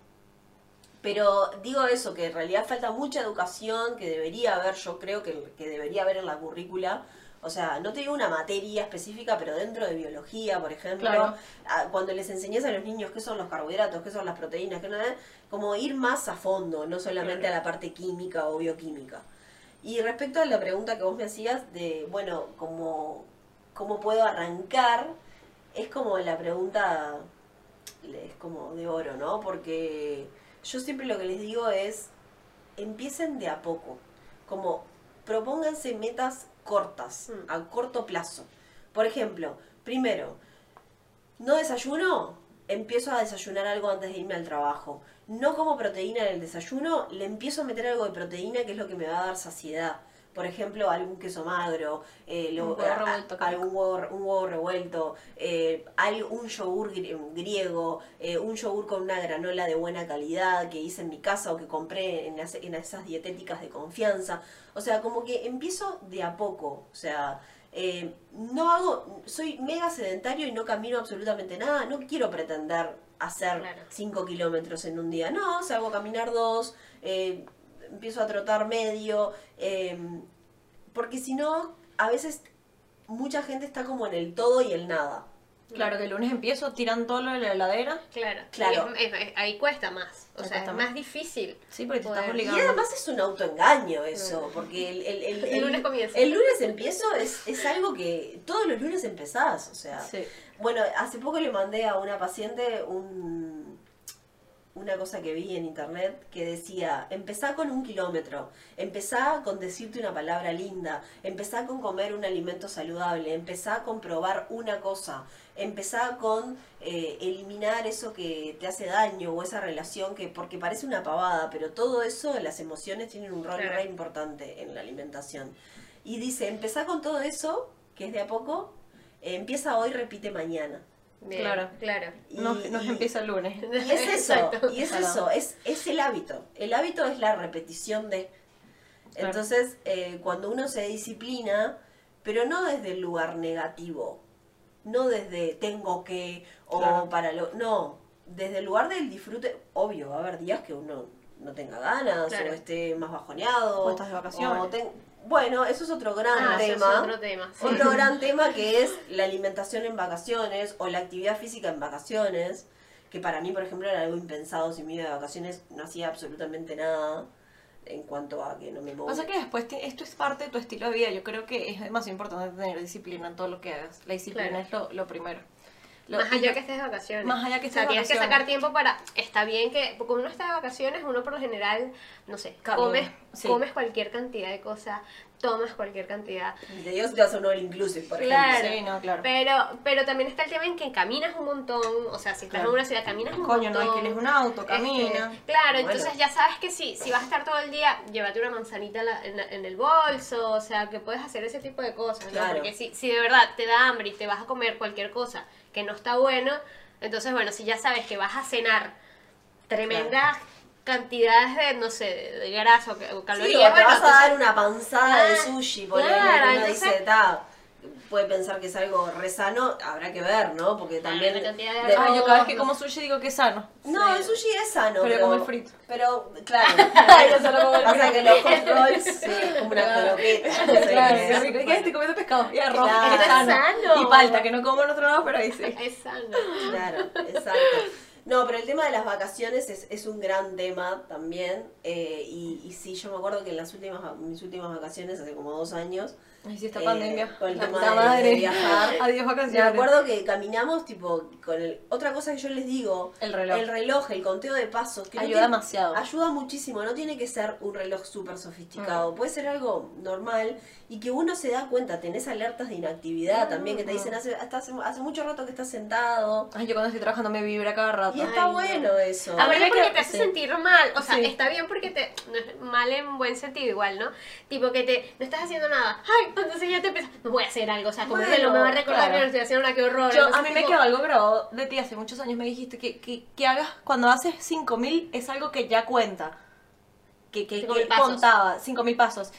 Pero digo eso, que en realidad falta mucha educación, que debería haber, yo creo que, que debería haber en la currícula. O sea, no te digo una materia específica, pero dentro de biología, por ejemplo, Claro. a- cuando les enseñas a los niños qué son los carbohidratos, qué son las proteínas, qué es, como ir más a fondo, no solamente a la parte química o bioquímica. Y respecto a la pregunta que vos me hacías de, bueno, ¿cómo, cómo puedo arrancar? Es como la pregunta, es como de oro, ¿no? Porque yo siempre lo que les digo es, empiecen de a poco, como propónganse metas cortas, Mm. a corto plazo. Por ejemplo, primero, no desayuno, empiezo a desayunar algo antes de irme al trabajo. No como proteína en el desayuno, le empiezo a meter algo de proteína que es lo que me va a dar saciedad. Por ejemplo, algún queso magro, eh, lo- Un huevo a- revuelto, qué algún huevo, un huevo revuelto, eh, hay un yogur gri- griego, eh, un yogur con una granola de buena calidad que hice en mi casa o que compré en, las- en esas dietéticas de confianza. O sea, como que empiezo de a poco. O sea, eh, no hago, soy mega sedentario y no camino absolutamente nada, no quiero pretender hacer Claro. 5 kilómetros en un día, no, salgo a caminar dos, empiezo a trotar medio, eh, porque si no, a veces mucha gente está como en el todo y el nada. Claro, que el lunes empiezo, tiran todo lo de la heladera. Claro, Claro. Y es- es- ahí cuesta más. O Ahí sea, es más. más difícil. Sí, porque te estás Poder- Y obligando. además es un autoengaño eso, porque el, el, el- El lunes comienza. El lunes empiezo es, es algo que todos los lunes empezás, o sea. Sí. Bueno, hace poco le mandé a una paciente un, una cosa que vi en internet que decía, empezá con un kilómetro, empezá con decirte una palabra linda, empezá con comer un alimento saludable, empezá con probar una cosa, empezá con eh, eliminar eso que te hace daño o esa relación que, porque parece una pavada, pero todo eso, las emociones tienen un rol Claro. re importante en la alimentación. Y dice, empezá con todo eso, que es de a poco, eh, empieza hoy, repite mañana. Bien, Claro. Claro. No, Y- no y- empieza el lunes. y es eso, Exacto. y es Claro. eso, es, es el hábito. El hábito es la repetición de. Claro. Entonces, eh, cuando uno se disciplina, pero no desde el lugar negativo, no desde tengo que, o Claro. para lo. No, desde el lugar del disfrute. Obvio, va a haber días que uno no tenga ganas, Claro. o esté más bajoneado. O estás de vacaciones. o ten- Bueno, eso es otro gran Ah, ese es tema. otro tema. sí. Otro gran tema que es la alimentación en vacaciones o la actividad física en vacaciones, que para mí, por ejemplo, era algo impensado si me iba de vacaciones, no hacía absolutamente nada en cuanto a que no me muevo. Pasa que después ti- esto es parte de tu estilo de vida. Yo creo que es demasiado importante tener disciplina en todo lo que hagas. La disciplina Claro. es lo, lo primero. Lo- Más allá yo- que estés de vacaciones. Más allá que O sea, estés de tienes que vacaciones. sacar tiempo para... Está bien que... Porque uno está de vacaciones, uno por lo general, no sé, comes, sí. comes cualquier cantidad de cosas, tomas cualquier cantidad. Y te digo si te vas a un all inclusive, por Claro. ejemplo. Sí, no, claro. Pero, pero también está el tema en que caminas un montón, o sea, si estás Claro. en una ciudad, caminas un Coño, no montón. alquiles un auto, Este, camina. claro, Bueno. entonces ya sabes que si, si vas a estar todo el día, llévate una manzanita en, la- en en el bolso, o sea, que puedes hacer ese tipo de cosas, ¿no? Claro. Porque si, si de verdad te da hambre y te vas a comer cualquier cosa que no está bueno, entonces, bueno, si ya sabes que vas a cenar tremendas cantidades de, no sé, de, grasa o, Sí, calorías, o te bueno, vas a dar una panzada de Claro, sushi, ponele, claro, uno entonces- dice, puede pensar que es algo re sano, habrá que ver, ¿no? Porque también... la cantidad de de- yo cada vez que como sushi digo que es sano. No, el sushi es sano. Pero yo como el frito. Pero, claro. Yo solo como el Pasa que los hot rolls, sí, como una sé Claro, qué rico. ¿Y qué estoy comiendo pescado? Y arroz, Claro. que es Esto es sano. sano. Y palta, que no como en otro lado, pero ahí sí. Es sano. Claro, exacto. No, pero el tema de las vacaciones es, es un gran tema también. eh, y, y sí, yo me acuerdo que en las últimas, mis últimas vacaciones, hace como dos años, Ay, sí, esta Eh, pandemia. con el la tema puta de- madre. de viajar. Adiós me vacaciones. acuerdo que caminamos tipo con el... Otra cosa que yo les digo, El reloj. el reloj, el conteo de pasos. Que no Ayuda tiene- demasiado. Ayuda muchísimo, no tiene que ser un reloj súper Mm. sofisticado, puede ser algo normal y que uno se da cuenta, tenés alertas de inactividad también que te dicen hace, hasta hace, hace mucho rato que estás sentado. Ay, yo cuando estoy trabajando me vibra cada rato. Y está Ay, no. bueno eso. A ver, porque que- te hace sí. sentir mal. O sea, Sí. está bien porque te. no es mal en buen sentido, igual, ¿no? Tipo que te. No estás haciendo nada. Ay, entonces ya te empiezas. No voy a hacer algo. O sea, como Bueno, que lo me va a recordar claro. que no estoy haciendo nada, qué horror. Yo, a mí me quedó algo grabado de ti hace muchos años. Me dijiste que, que, que hagas cuando haces 5000 es algo que ya cuenta. Que, que, 5.000 que contaba 5000 pasos.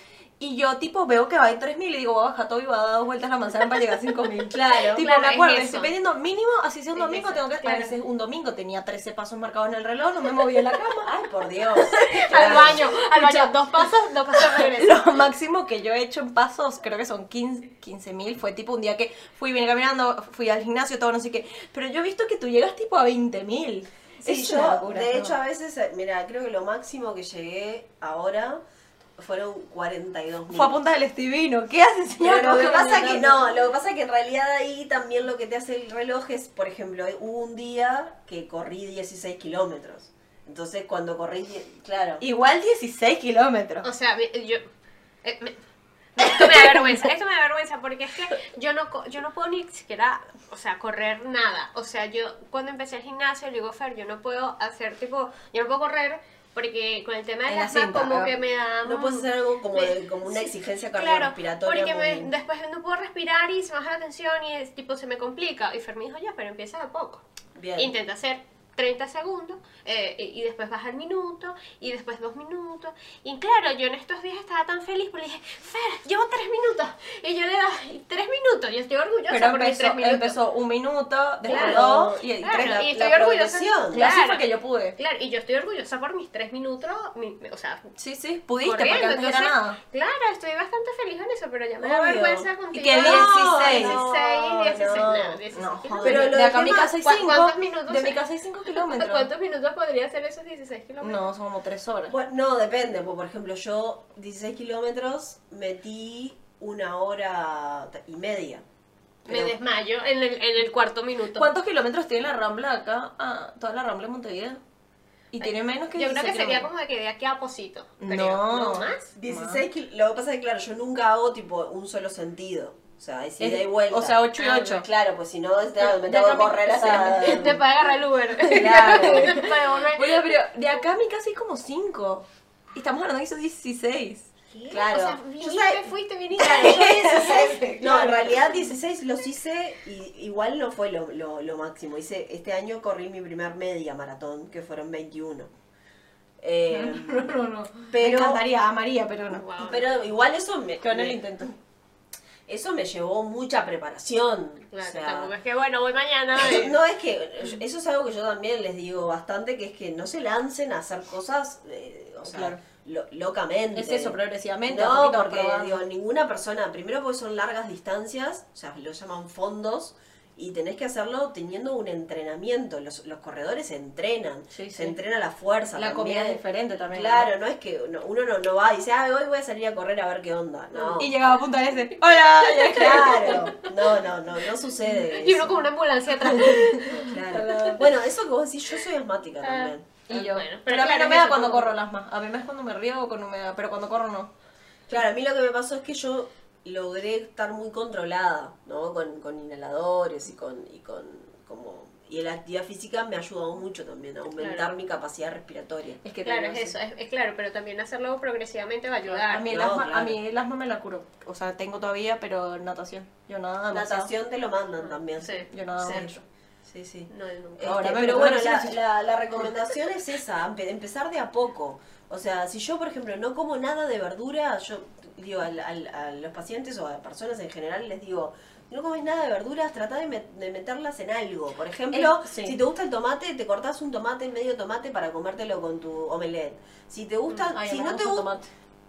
Y yo, tipo, veo que va en 3000 y digo, voy a bajar todo y voy a dar dos vueltas a la manzana para llegar a 5000. Claro. Tipo, Claro, me es acuerdo, eso. estoy vendiendo mínimo, así sea un Es domingo, eso, tengo que. claro. A veces un domingo tenía 13 pasos marcados en el reloj, no me movía en la cama. Ay, por Dios. Al baño, al baño. Dos pasos, dos pasos regreso. Lo máximo que yo he hecho en pasos, creo que son 15 mil, fue tipo un día que fui bien caminando, fui al gimnasio, todo no sé qué. Pero yo he visto que tú llegas tipo a 20 mil. Sí, yo, de hecho, a veces, eh, mira, creo que lo máximo que llegué ahora fueron 42 mil. Fue a punta del estivino. ¿Qué hace, señor? Pero lo que ¿Cómo pasa que no, lo que pasa que en realidad ahí también lo que te hace el reloj es, por ejemplo, hubo un día que corrí 16 kilómetros. Entonces cuando corrí, claro. Igual 16 kilómetros. O sea, yo. eh, me- esto me da vergüenza, esto me da vergüenza porque es que yo no, co- yo no puedo ni siquiera, o sea, correr nada. O sea, yo cuando empecé el gimnasio le digo, Fer, yo no puedo hacer tipo, yo no puedo correr porque con el tema de En la las cinta, como ah. que me da... No puedes hacer algo como, de- como una exigencia Claro, cardiorrespiratoria. porque me- después no puedo respirar y se me baja la tensión y es, tipo se me complica. Y Fer me dijo, ya, pero empieza de poco. Bien. Intenta hacer 30 segundos eh, y, y después baja el minuto y después dos minutos. Y claro, yo en estos días estaba tan feliz porque dije, Fer, llevo tres minutos. Y yo le daba tres minutos. Yo estoy orgullosa Pero por mis empezó, tres minutos. empezó un minuto, después Claro. dos y, y Claro, tres. y la estoy orgullosa. progresión. Y así Claro. fue que yo pude. Claro, y yo estoy orgullosa por mis tres minutos, mi- o sea, Sí, sí, pudiste, porque antes Entonces, era nada. Claro, estoy bastante feliz en eso, pero ya me da vergüenza Y contigo. que No, 16. 16, 16, no, no, 16 no, kilómetros. joder. Pero lo de acá a del mi casa hay ¿cu- 5. cuántos minutos? De mi casa hay 5 kilómetros. ¿Cuántos minutos podría ser esos 16 kilómetros? No, son como 3 horas. Bueno, no, depende. porque, Por ejemplo, yo 16 kilómetros metí una hora y media. Me desmayo en el, en el cuarto minuto. ¿Cuántos kilómetros tiene la Rambla acá? Ah, toda la Rambla de Montevideo. Y tiene menos que Yo creo que 16 sería kilómetros. como de que de aquí a Posito. creo. No. ¿No más? 16 kil- Lo que pasa es que, claro, yo nunca hago tipo un solo sentido. O sea, es ida y vuelta. O sea, 8 y Ah, 8. Claro, pues si no, Pero me tengo que correr hasta... Te puede agarrar el Uber. Claro. Bueno, pero de acá a mi casa hay como 5. Y estamos hablando de que hizo 16. ¿Qué? Claro. O sea, Yo viniste, sé- fuiste, viniste. Claro, yo 16, no, en realidad 16 los hice y igual no fue lo, lo, lo máximo. Hice, este año corrí mi primer media maratón, que fueron 21. Eh, No, no, no. Pero- Me encantaría, amaría, pero no. Wow. pero igual eso me, Con el intento. Eso me llevó mucha preparación. Claro, o sea, tampoco es que bueno, voy mañana. No, es que eso es algo que yo también les digo bastante, que es que no se lancen a hacer cosas, eh, o sea, Claro. lo- locamente. Es eso, progresivamente. No, porque digo, ninguna persona, primero porque son largas distancias, o sea, lo llaman fondos, y tenés que hacerlo teniendo un entrenamiento. Los, los corredores se entrenan, Sí, se sí. entrena la fuerza. La comida es diferente también. Claro, no es que uno, uno no, no va y dice, ah, hoy voy a salir a correr a ver qué onda. No. Y llegaba a punta de ese. ¡Hola! Claro, no, no, no, no sucede. Y uno con una ambulancia atrás. Claro. Bueno, eso que vos decís, yo soy asmática Ah. también. Y yo. Bueno, pero pero a mí claro, no me da cuando como- corro las más. A mí me es cuando me río o cuando me da. Pero cuando corro no. Claro, a mí lo que me pasó es que yo logré estar muy controlada, ¿no? Con, con inhaladores y con, y con como y la actividad física me ha ayudado mucho también a aumentar Claro. mi capacidad respiratoria. Es que Claro, es eso, es, es claro, pero también hacerlo progresivamente va a ayudar. A mí, el No, asma, claro. a mí el asma me la curó. O sea, tengo todavía, pero natación. Yo nada demasiado. Natación te lo mandan también. Sí. Yo nada Sí. mucho. sí. sí. No, nunca. Este, Ahora pero bueno, en la la, la- recomendación es esa, empe- empezar de a poco. O sea, si yo, por ejemplo, no como nada de verdura, yo digo al- al- a los pacientes o a personas en general les digo, no comes nada de verduras, trata de, met- de meterlas en algo. Por ejemplo, sí. si te gusta el tomate, te cortás un tomate, medio tomate para comértelo con tu omelette. Si te gusta, Ay, si no te gusta.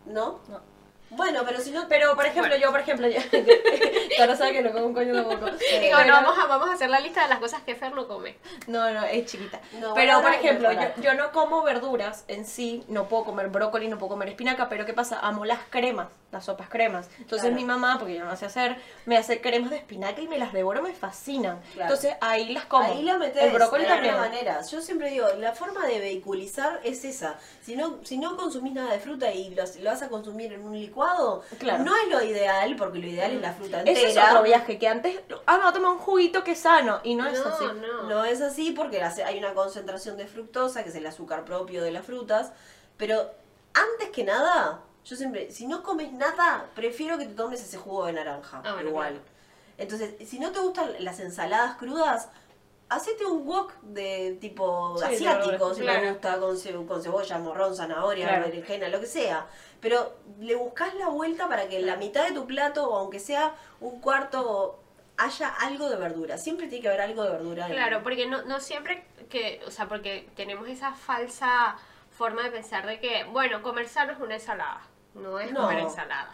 ¿no? No. Bueno, pero si no... Pero, por ejemplo, yo, por ejemplo, ya. Ahora sabe que no como un coño tampoco. Y Pero- bueno, vamos a, vamos a hacer la lista de las cosas que Fer no come. No, no, es chiquita. No, pero, por ejemplo, yo, yo no como verduras en sí, no puedo comer brócoli, no puedo comer espinaca, pero ¿qué pasa? Amo las cremas, las sopas cremas. Entonces Claro. mi mamá, porque yo no sé hacer, me hace cremas de espinaca y me las devoro, me fascinan. Claro. Entonces ahí las como. Ahí lo metes El brócoli de también. manera. Yo siempre digo, la forma de vehiculizar es esa. Si no, si no consumís nada de fruta y lo, lo vas a consumir en un licuado, Claro. no es lo ideal, porque lo ideal es la fruta entera. Ese es otro viaje que antes, ah, no, toma un juguito que es sano, y no, es así. no. No es así porque hay una concentración de fructosa, que es el azúcar propio de las frutas. Pero antes que nada, yo siempre, si no comes nada, prefiero que te tomes ese jugo de naranja. Ah, bueno, igual. claro. Entonces, si no te gustan las ensaladas crudas, hacete un wok de tipo Sí, asiático, si Claro. te gusta, con, ce- con cebolla, morrón, zanahoria, Claro. berenjena, lo que sea. Pero le buscas la vuelta para que en la mitad de tu plato, o aunque sea un cuarto, haya algo de verdura. Siempre tiene que haber algo de verdura. Claro, porque no, no siempre que, o sea, porque tenemos esa falsa forma de pensar de que, bueno, comer sano es una ensalada, no es No. comer ensalada.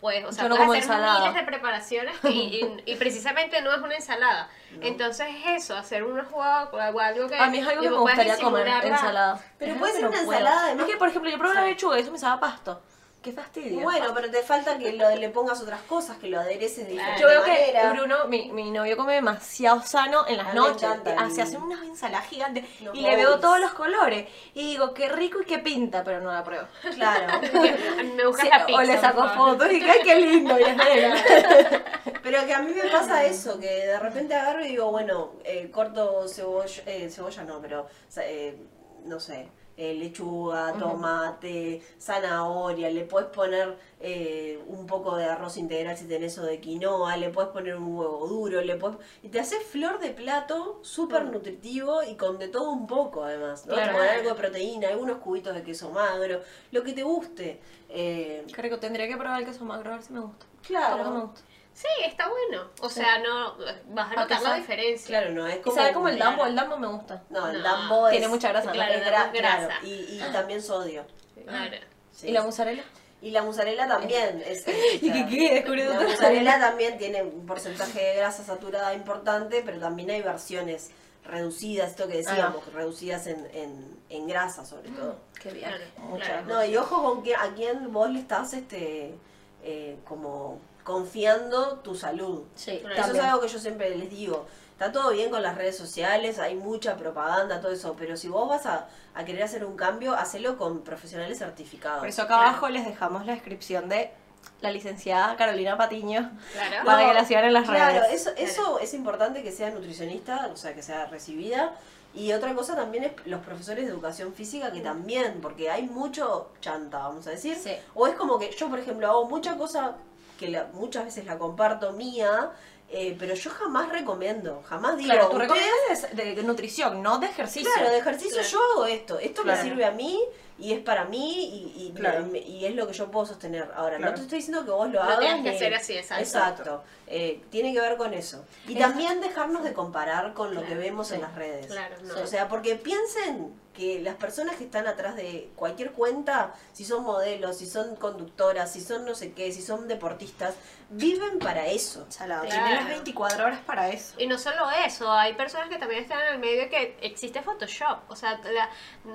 Pues, o sea, no puedes hacer ensalada. miles de preparaciones y, y- y precisamente no es una ensalada. Entonces es eso, hacer unos jugos o algo que... A mí es algo que me gustaría comer, ensalada. Pero puede ser una ensalada, además. Es que, por ejemplo, yo probé la lechuga y eso me sabe a pasto. Qué fastidio. Bueno, pero te falta que lo- le pongas otras cosas, que lo adereces de diferente Yo veo manera. que Bruno, mi, mi novio, come demasiado sano en las me noches. encanta el- Hace, hace unas ensaladas gigantes Los y le veo bowls. todos los colores. Y digo, qué rico y qué pinta, pero no la pruebo. Claro. Me buscas Sí, la pizza. o le saco por favor. fotos y ay, qué lindo. Y. Pero que a mí me pasa eso, que de repente agarro y digo, bueno, eh, corto cebolla, eh, cebolla no, pero, o sea, eh, no sé, eh, lechuga, tomate, zanahoria, le puedes poner eh, un poco de arroz integral si tenés o de quinoa, le puedes poner un huevo duro, le puedes... Y te haces flor de plato súper nutritivo y con de todo un poco además, ¿no? Claro. Con algo de proteína, algunos cubitos de queso magro, lo que te guste. Eh, Qué rico, tendría que probar el queso magro a ver si me gusta. Claro. Me gusta. Sí, está bueno. O sea, no vas a notar la diferencia. claro, no es ¿Y como... sabe como el dambo? El dambo me gusta. No, el No, dambo es- tiene mucha grasa. Claro, es gra- grasa. claro, y, y también sodio. Claro. sí. ¿Y la mozzarella? Y la mozzarella también. Es, es- ¿Y qué- qué? Descubrí La mozzarella también tiene un porcentaje de grasa saturada importante, pero también hay versiones reducidas, esto que decíamos, reducidas en, en, en grasa sobre todo. Qué bien. Claro, Mucha claro. No, y ojo con que a quién vos le estás este eh, como confiando tu salud. Sí, Claro. Eso es algo que yo siempre les digo. Está todo bien con las redes sociales, hay mucha propaganda, todo eso, pero si vos vas a, a querer hacer un cambio, hacelo con profesionales certificados. Por eso acá abajo les dejamos la descripción de la licenciada Carolina Patiño Claro. para que la sigan en las Claro, redes. eso, eso es importante que sea nutricionista, o sea, que sea recibida. Y otra cosa también es los profesores de educación física que también, porque hay mucho chanta, vamos a decir. Sí. O es como que yo, por ejemplo, hago mucha cosa que la- muchas veces la comparto mía, eh, pero yo jamás recomiendo, jamás digo. Claro, tú "Ustedes recomiendas de, de nutrición, no de ejercicio. Claro, de ejercicio Claro. yo hago esto. Esto Claro. me sirve a mí y es para mí y, y, Claro. me- y es lo que yo puedo sostener. Ahora, no te estoy diciendo que vos lo Lo hagas. tienes que ni- hacer así, exacto. Exacto. Eh, tiene que ver con eso. Y Es- también dejarnos de comparar con lo que vemos en las redes. Claro, no. O sea, porque piensen que las personas que están atrás de cualquier cuenta, si son modelos, si son conductoras, si son no sé qué, si son deportistas, viven para eso. Salado. Claro. Tienen las 24 horas para eso. Y no solo eso, hay personas que también están en el medio que existe Photoshop. O sea, la-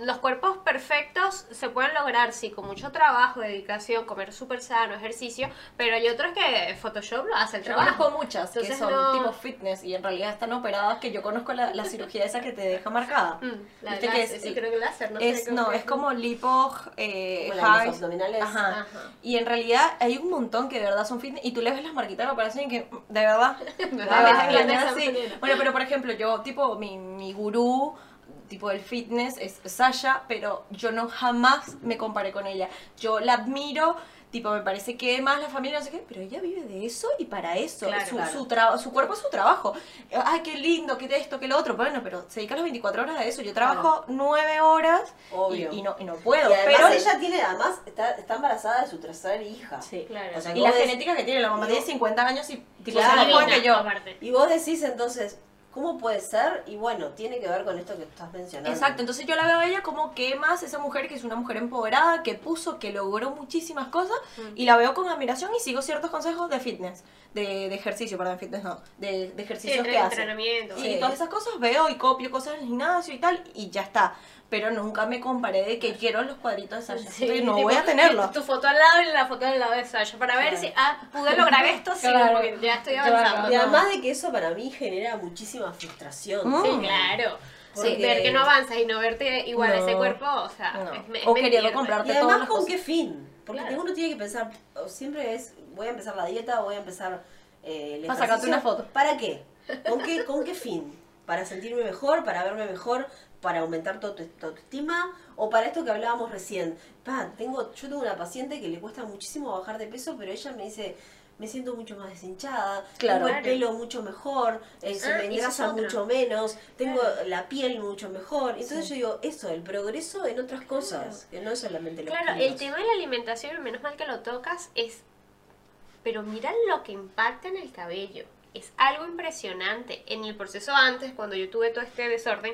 los cuerpos perfectos se pueden lograr, sí, con mucho trabajo, dedicación, comer súper sano, ejercicio, pero hay otros que Photoshop lo hace el Yo trabajo. conozco muchas que Entonces son no- tipo fitness y en realidad están operadas que yo conozco la, la cirugía esa que te deja marcada. Mm, la ¿Viste de que es- sí, creo que láser, no sé es, cómo no, que es como lipo, eh, abdominales. Ajá. Ajá. Y en realidad hay un montón que de verdad son fitness y tú le ves las marquitas me parecen que de verdad engañar esa así. manera. Bueno, pero por ejemplo, yo tipo mi, mi gurú tipo del fitness es Sasha, pero yo no jamás me comparé con ella. Yo la admiro, tipo me parece que más la familia no sé qué, pero ella vive de eso y para eso. Claro, su, claro. su, tra- su cuerpo es su trabajo. Ay, qué lindo, qué de esto, qué lo otro. Bueno, pero se dedica las 24 horas a eso. Yo trabajo 9 horas y, no, y no puedo. Y además pero ella tiene, además, está, está embarada de su tercera hija. Sí. Claro. O sea, Y la genética que tiene la mamá tiene vos- 50 años y tipo Claro. es más joven Divina, que yo. aparte. Y vos decís entonces, ¿cómo puede ser? Y bueno, tiene que ver con esto que estás mencionando. Exacto, entonces yo la veo a ella como que más esa mujer que es una mujer empoderada, que puso, que logró muchísimas cosas y la veo con admiración y sigo ciertos consejos de fitness, de, de ejercicio, perdón, fitness no, de, de Sí, ejercicios entre- que hace. entrenamiento. Y Sí. todas esas cosas veo y copio cosas en el gimnasio y tal y ya está. Pero nunca me comparé de que quiero los cuadritos de Sasha. Sí, no tipo, voy a tenerlo. Tu foto al lado y la foto al lado de Sasha para ver Claro. si ah, pude lograr esto, sí, Claro. porque ya estoy Claro. avanzando. Y además de que eso para mí genera muchísima frustración. Mm. Sí, claro. Porque- Ver que no avanzas y no verte igual a ese cuerpo, o sea, No. es, O queriendo mentirte. comprar- Y todas además las con cosas. qué fin. Porque Claro. uno tiene que pensar, siempre es, voy a empezar la dieta, voy a empezar eh, el Para sacarte una foto. ¿Para qué? ¿Con qué, con qué fin? ¿Para sentirme mejor? ¿Para verme mejor? ¿Para aumentar tu, tu autoestima? ¿O para esto que hablábamos recién? Pa, tengo, yo tengo una paciente que le cuesta muchísimo bajar de peso, pero ella me dice, me siento mucho más deshinchada, Claro. tengo el pelo mucho mejor, eh, se Ah, me engrasa mucho menos, tengo la piel mucho mejor. Entonces yo digo, eso, el progreso en otras cosas, que no es solamente los Claro, el tema de la alimentación, menos mal que lo tocas, es. Pero mira lo que impacta en el cabello. Es algo impresionante. En el proceso antes, cuando yo tuve todo este desorden,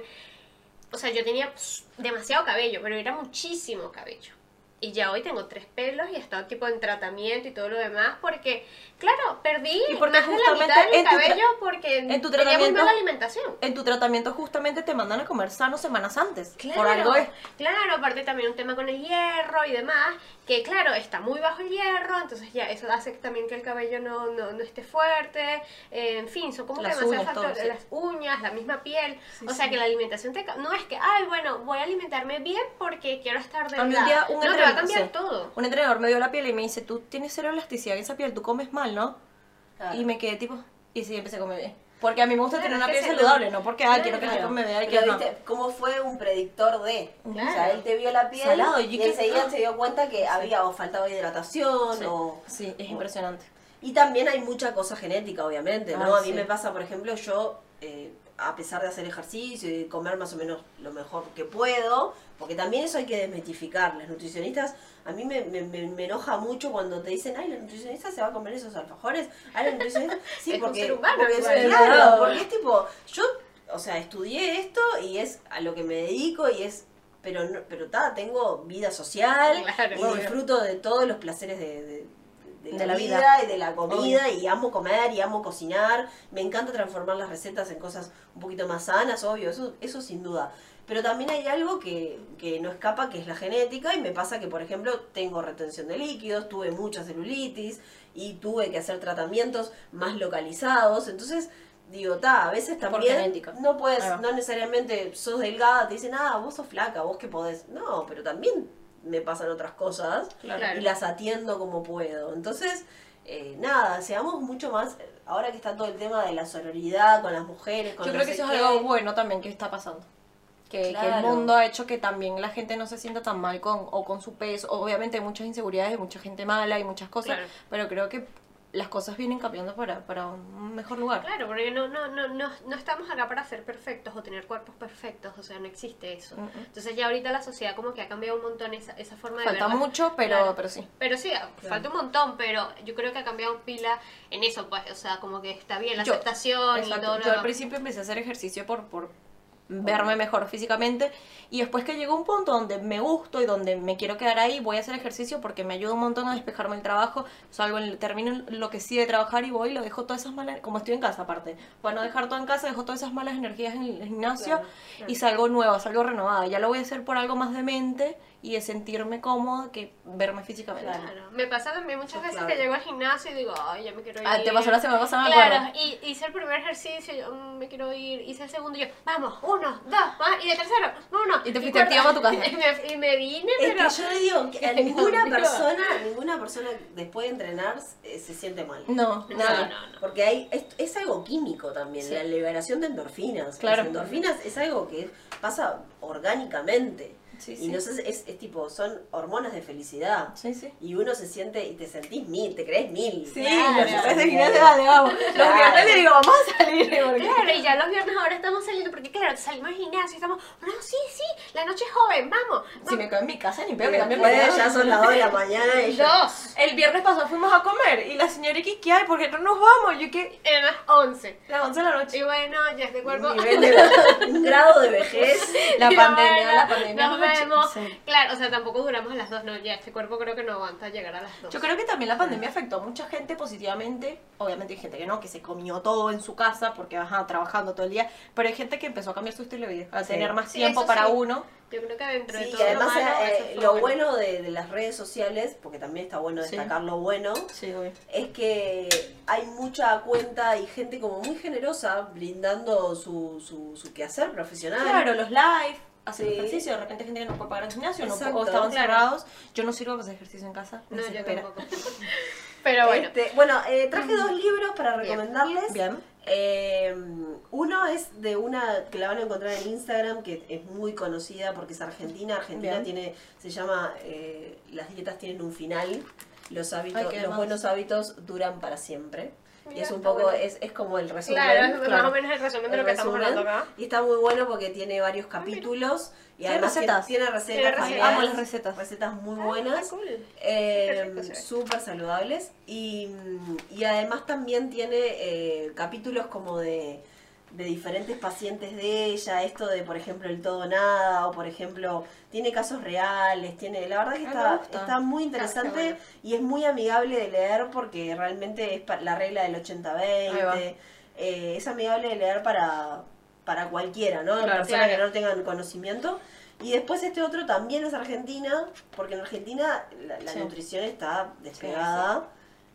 o sea, yo tenía pss, demasiado cabello, pero era muchísimo cabello. Y ya hoy tengo tres pelos y he estado tipo en tratamiento y todo lo demás porque, claro, perdí Y porque más de la mitad de mi en tu tra- cabello porque en tu tenía muy tratamiento- mala alimentación. En tu tratamiento justamente te mandan a comer sano semanas antes. Claro, Por algo es. claro, aparte también un tema con el hierro y demás, que claro, está muy bajo el hierro, entonces ya eso hace también que el cabello no, no, no esté fuerte, eh, en fin, son como Las que demasiados uñas, todo, factores, sí. las uñas, la misma piel, Sí, o sea sí. que la alimentación te... No es que, ay, bueno, voy a alimentarme bien porque quiero estar delgada. No, va a cambiar sí. todo. Un entrenador me dio la piel y me dice, tú tienes cero elasticidad en esa piel, tú comes mal, ¿no? Claro. Y me quedé tipo, y sí, empecé a comer bien. Porque a mí me gusta Claro, tener una piel saludable, no porque, ay, quiero que Claro. me vea y que Pero no. viste, cómo fue un predictor de. O sea, Claro. él te vio la piel Salado, y que- enseguida se dio cuenta que había o faltaba hidratación Sí. o... Sí, es impresionante. Y también hay mucha cosa genética, obviamente, ¿no? Ah, a mí sí. me pasa, por ejemplo, yo, eh, a pesar de hacer ejercicio y comer más o menos lo mejor que puedo, porque también eso hay que desmitificar. Las nutricionistas, a mí me, me, enoja mucho cuando te dicen, ay, la nutricionista se va a comer esos alfajores. Ay, la nutricionista... Sí, Es un porque, ser humano porque claro, Claro. porque es tipo, yo, o sea, estudié esto y es a lo que me dedico y es... Pero, no, pero ta, tengo vida social Claro, y obvio. disfruto de todos los placeres de, de- de De la, la vida, vida. y de la comida y amo comer y amo cocinar. Me encanta transformar las recetas en cosas un poquito más sanas, obvio, eso, eso sin duda. Pero también hay algo que, que no escapa, que es la genética, y me pasa que, por ejemplo, tengo retención de líquidos, tuve mucha celulitis y tuve que hacer tratamientos más localizados. Entonces, digo, ta, a veces también genética. no puedes, no necesariamente sos delgada, te dicen, ah, vos sos flaca, vos que podés. No, pero también me pasan otras cosas Claro. y las atiendo como puedo. Entonces, eh, nada, seamos mucho más, ahora que está todo el tema de la sororidad con las mujeres, con Yo creo que eso es algo bueno también que está pasando. Que, que el mundo ha hecho que también la gente no se sienta tan mal con, o con su peso. Obviamente hay muchas inseguridades, mucha gente mala y muchas cosas, Claro. pero creo que las cosas vienen cambiando para, para un mejor lugar. Claro, porque no, no, no, no, no estamos acá para ser perfectos o tener cuerpos perfectos, o sea, no existe eso. Entonces ya ahorita la sociedad como que ha cambiado un montón esa, esa forma de Falta mucho, pero, Claro. pero sí. Pero sí, falta un montón, pero yo creo que ha cambiado pila en eso, pues, o sea, como que está bien la Yo- aceptación y todo lo Yo al principio empecé a hacer ejercicio por, por verme mejor físicamente. Y después que llegó un punto donde me gusto y donde me quiero quedar ahí, voy a hacer ejercicio porque me ayuda un montón a despejarme el trabajo, salgo, en, termino lo que sí de trabajar y voy y lo dejo todas esas malas, como estoy en casa aparte, para no dejar todo en casa, dejo todas esas malas energías en el gimnasio Claro, claro. y salgo nueva, salgo renovada, ya lo voy a hacer por algo más de mente y de sentirme cómoda que verme físicamente. Claro. Me pasa también muchas veces que llego al gimnasio y digo, ay, ya me quiero ir. Ah, te pasó la semana pasada, me Claro, acuerdo. y hice el primer ejercicio, yo "Mm, me quiero ir, hice el segundo y yo, vamos, uno, dos, más, y de tercero, uno. Y te fuiste activa para tu casa. Y me, y me vine, Es pero... que yo le digo que a ninguna persona, ninguna persona después de entrenar eh, se siente mal. No, No, nada. no, no. Porque hay, es, es algo químico también, Sí. la liberación de endorfinas. Claro. Las endorfinas es algo que pasa orgánicamente. Sí, Y sí. no sé, es, es tipo, son hormonas de felicidad. Sí, sí. Y uno se siente y te sentís mil, te crees mil. Sí, Claro. los viernes vamos. Los Claro. viernes le digo, vamos a salir. porque- Claro, y ya los viernes ahora estamos saliendo, porque claro, salimos al gimnasio y estamos, no, sí, sí, la noche es joven, vamos. Si me quedo en mi casa, ni Y peor, me cambio de ya son las 2 de la mañana y. Dos. El viernes pasado fuimos a comer y la señora X, ¿qué hay? ¿Por qué no nos vamos? Yo que En las once. las 11 de la Y noche. bueno, ya este cuerpo... De, un grado de vejez. La Y pandemia, la pandemia. Sí. Claro, o sea, tampoco duramos a las dos, no, ya este cuerpo creo que no aguanta llegar a las dos. Yo creo que también la pandemia afectó a mucha gente positivamente. Obviamente hay gente que no, que se comió todo en su casa porque ajá, trabajando todo el día. Pero hay gente que empezó a cambiar su estilo de vida, a Sí. tener más tiempo para uno. Yo creo que dentro de todo y además lo malo, eh, lo bueno de, de las redes sociales, porque también está bueno destacar lo bueno, es que hay mucha cuenta y gente como muy generosa brindando su, su, su quehacer profesional. Claro, los live, hacer Sí. ejercicio, de repente gente que no puede pagar el gimnasio, no o estaban cerrados. Yo no sirvo para hacer ejercicio en casa. me No, yo desespera. tampoco. Pero bueno. Este, bueno, eh, traje dos libros para recomendarles. Bien. Eh, uno es de una que la van a encontrar en Instagram, que es muy conocida porque es argentina. Argentina Bien. tiene, se llama eh, Las dietas tienen un final. Los hábitos, Ay, los buenos hábitos duran para siempre. Y es un poco, bueno. es, es como el resumen. Claro, es claro. más o menos el resumen de lo que estamos hablando acá. Y está muy bueno porque tiene varios capítulos. Y Tiene además recetas. Tiene, tiene recetas. Tiene recetas. Amo las recetas. Recetas muy Ah, buenas. cool. Eh, súper saludables y, y además también tiene eh, capítulos como de, de diferentes pacientes de ella, esto de por ejemplo el todo nada o por ejemplo tiene casos reales, tiene la verdad que está, está muy interesante bueno. y es muy amigable de leer porque realmente es la regla del Ahí 80-20, va. eh, es amigable de leer para, para cualquiera, ¿no? Claro, Personas claro. que no tengan conocimiento. Y después este otro también es Argentina, porque en Argentina la, la Sí. nutrición está despegada.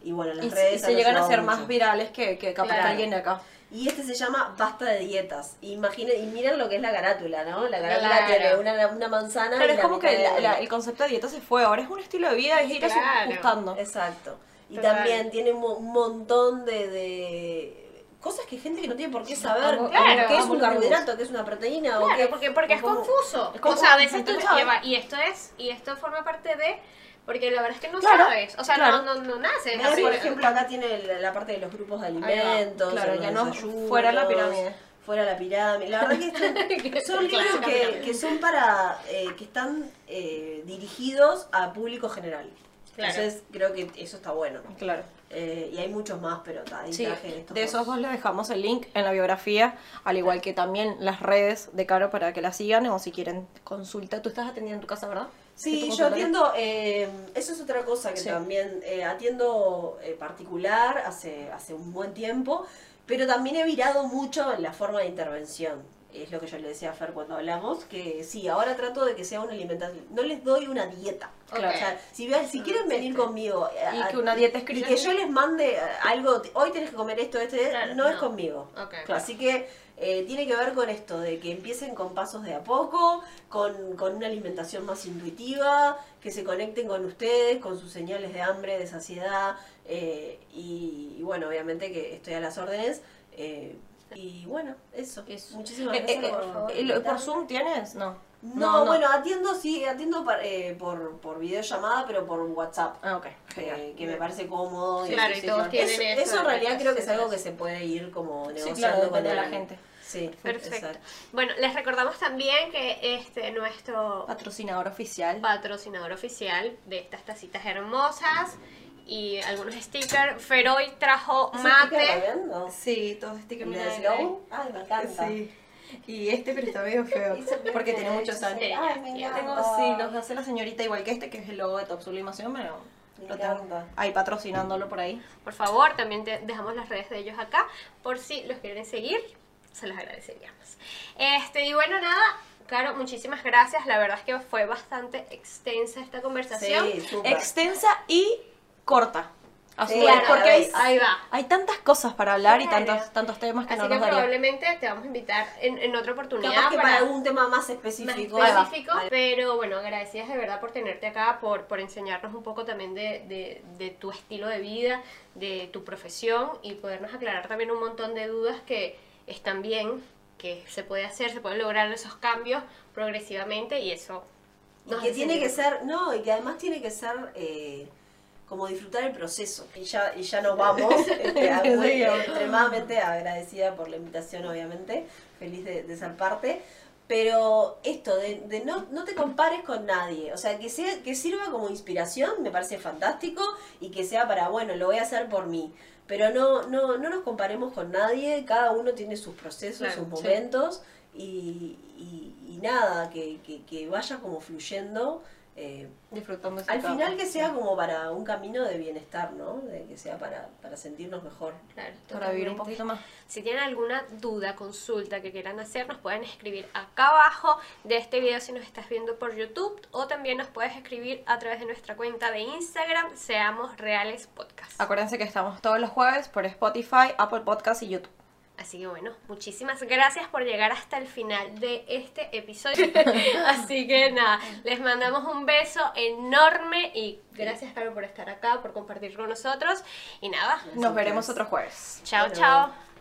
Y bueno, las Y, redes y se llegan a ser mucho. más virales que, que capaz Claro. alguien de acá. Y este se llama Basta de dietas. Imaginen, y miren lo que es la carátula, ¿no? La carátula Claro. tiene una, una manzana. Pero y es la como que la- la- el concepto de dieta se fue, ahora es un estilo de vida, es ir Claro. ajustando. Exacto. Y Total. también tiene mo- un montón de, de cosas que gente que no tiene por qué saber. Como claro, qué es un carbohidrato, qué es una proteína o qué. Claro, porque, porque o es confuso. es o sea, a veces tú lleva, y esto es, y esto forma parte de, porque la verdad es que no Claro, sabes. O sea, claro. no, no, no. Por ejemplo, acá tiene la, parte de los grupos de alimentos, claro, ya no fuera la pirámide. Fuera la pirámide. La verdad que son, son libros que, son para. eh, que están eh, dirigidos a público general. Claro. Entonces creo que eso está bueno. Claro. Eh, y hay muchos más, pero ahí Sí, estos de esos dos. dos les dejamos el link en la biografía, al igual que también las redes de Caro para que la sigan o si quieren consulta. Tú estás atendiendo en tu casa, ¿verdad? ¿Es Sí, yo atiendo, eh, eso es otra cosa que Sí. también eh, atiendo eh, particular hace, hace un buen tiempo, pero también he virado mucho en la forma de intervención. Es lo que yo le decía a Fer cuando hablamos, que sí, ahora trato de que sea una alimentación, no les doy una dieta. Claro. O sea, si, quieren venir conmigo eh, Y a- que una dieta y escrita. que yo les mande algo, hoy tenés que comer esto, este, Claro, no, es no. conmigo. Ok. Así que eh, tiene que ver con esto, de que empiecen con pasos de a poco, con, con una alimentación más intuitiva, que se conecten con ustedes, con sus señales de hambre, de saciedad, eh, y, y bueno, obviamente que estoy a las órdenes. eh, y bueno, eso. Eso. Muchísimas Eh, gracias eh, por, eh, por ¿y lo- ¿Por invitarme. Zoom tienes? No. No, bueno, atiendo, sí, atiendo par- eh, por, por videollamada, pero por WhatsApp. Ah, ok. eh, que me parece cómodo. Sí, claro, y todos tienen eso, eso en realidad creo que es algo que se puede ir como Sí, negociando claro, con la el- gente. Sí, Perfecto. exacto. Bueno, les recordamos también que este nuestro Patrocinador oficial. patrocinador oficial de estas tacitas hermosas y algunos stickers. Feroy trajo ¿Ese mate. Sí, todo que ¿El me de Slow? Ay, me encanta. Sí. Y este, pero está medio feo. Porque tiene muchos encanta. Tengo, sí, los hace la señorita igual que este, que es el logo de Top Sublimación, pero Me lo tengo ahí patrocinándolo por ahí. Por favor, también te dejamos las redes de ellos acá por si los quieren seguir. Se los agradeceríamos. Este, y bueno, nada, Caro, muchísimas gracias. La verdad es que fue bastante extensa esta conversación. Sí. Extensa y corta. A su Sí, vez, claro, porque hay, ahí va. hay tantas cosas para hablar y tantos, tantos temas que Así no que nos daría. probablemente te vamos a invitar en, en otra oportunidad. Capaz que para para- algún tema más más específico. pero bueno, agradecidas de verdad por tenerte acá, por, por enseñarnos un poco también de, de- de tu estilo de vida, de tu profesión y podernos aclarar también un montón de dudas que están bien, que se puede hacer, se pueden lograr esos cambios progresivamente y eso... Y que tiene que ser, no, y que además tiene que ser eh, como disfrutar el proceso. Y ya, y ya nos vamos. este, a- muy, Sí, extremadamente agradecida por la invitación, obviamente. Feliz de, de ser parte. Pero esto de, de no, no te compares con nadie, o sea, que sea que sirva como inspiración, me parece fantástico y que sea para, bueno, lo voy a hacer por mí. Pero no, no, no nos comparemos con nadie, cada uno tiene sus procesos, Claro, sus sí. momentos y, y- y nada, que, que, que vaya como fluyendo. Eh, Disfrutando ese al final que sea como para un camino de bienestar, ¿no? De que sea para, para sentirnos mejor. Claro, Para vivir un poquito más. Si tienen alguna duda, consulta que quieran hacer, nos pueden escribir acá abajo de este video si nos estás viendo por YouTube o también nos puedes escribir a través de nuestra cuenta de Instagram, Seamos Reales Podcast. Acuérdense que estamos todos los jueves por Spotify, Apple Podcast y YouTube. Así que bueno, muchísimas gracias por llegar hasta el final de este episodio. Así que nada, les mandamos un beso enorme y gracias Caro por estar acá, por compartir con nosotros. Y nada, Nos veremos otro jueves. chao, chao.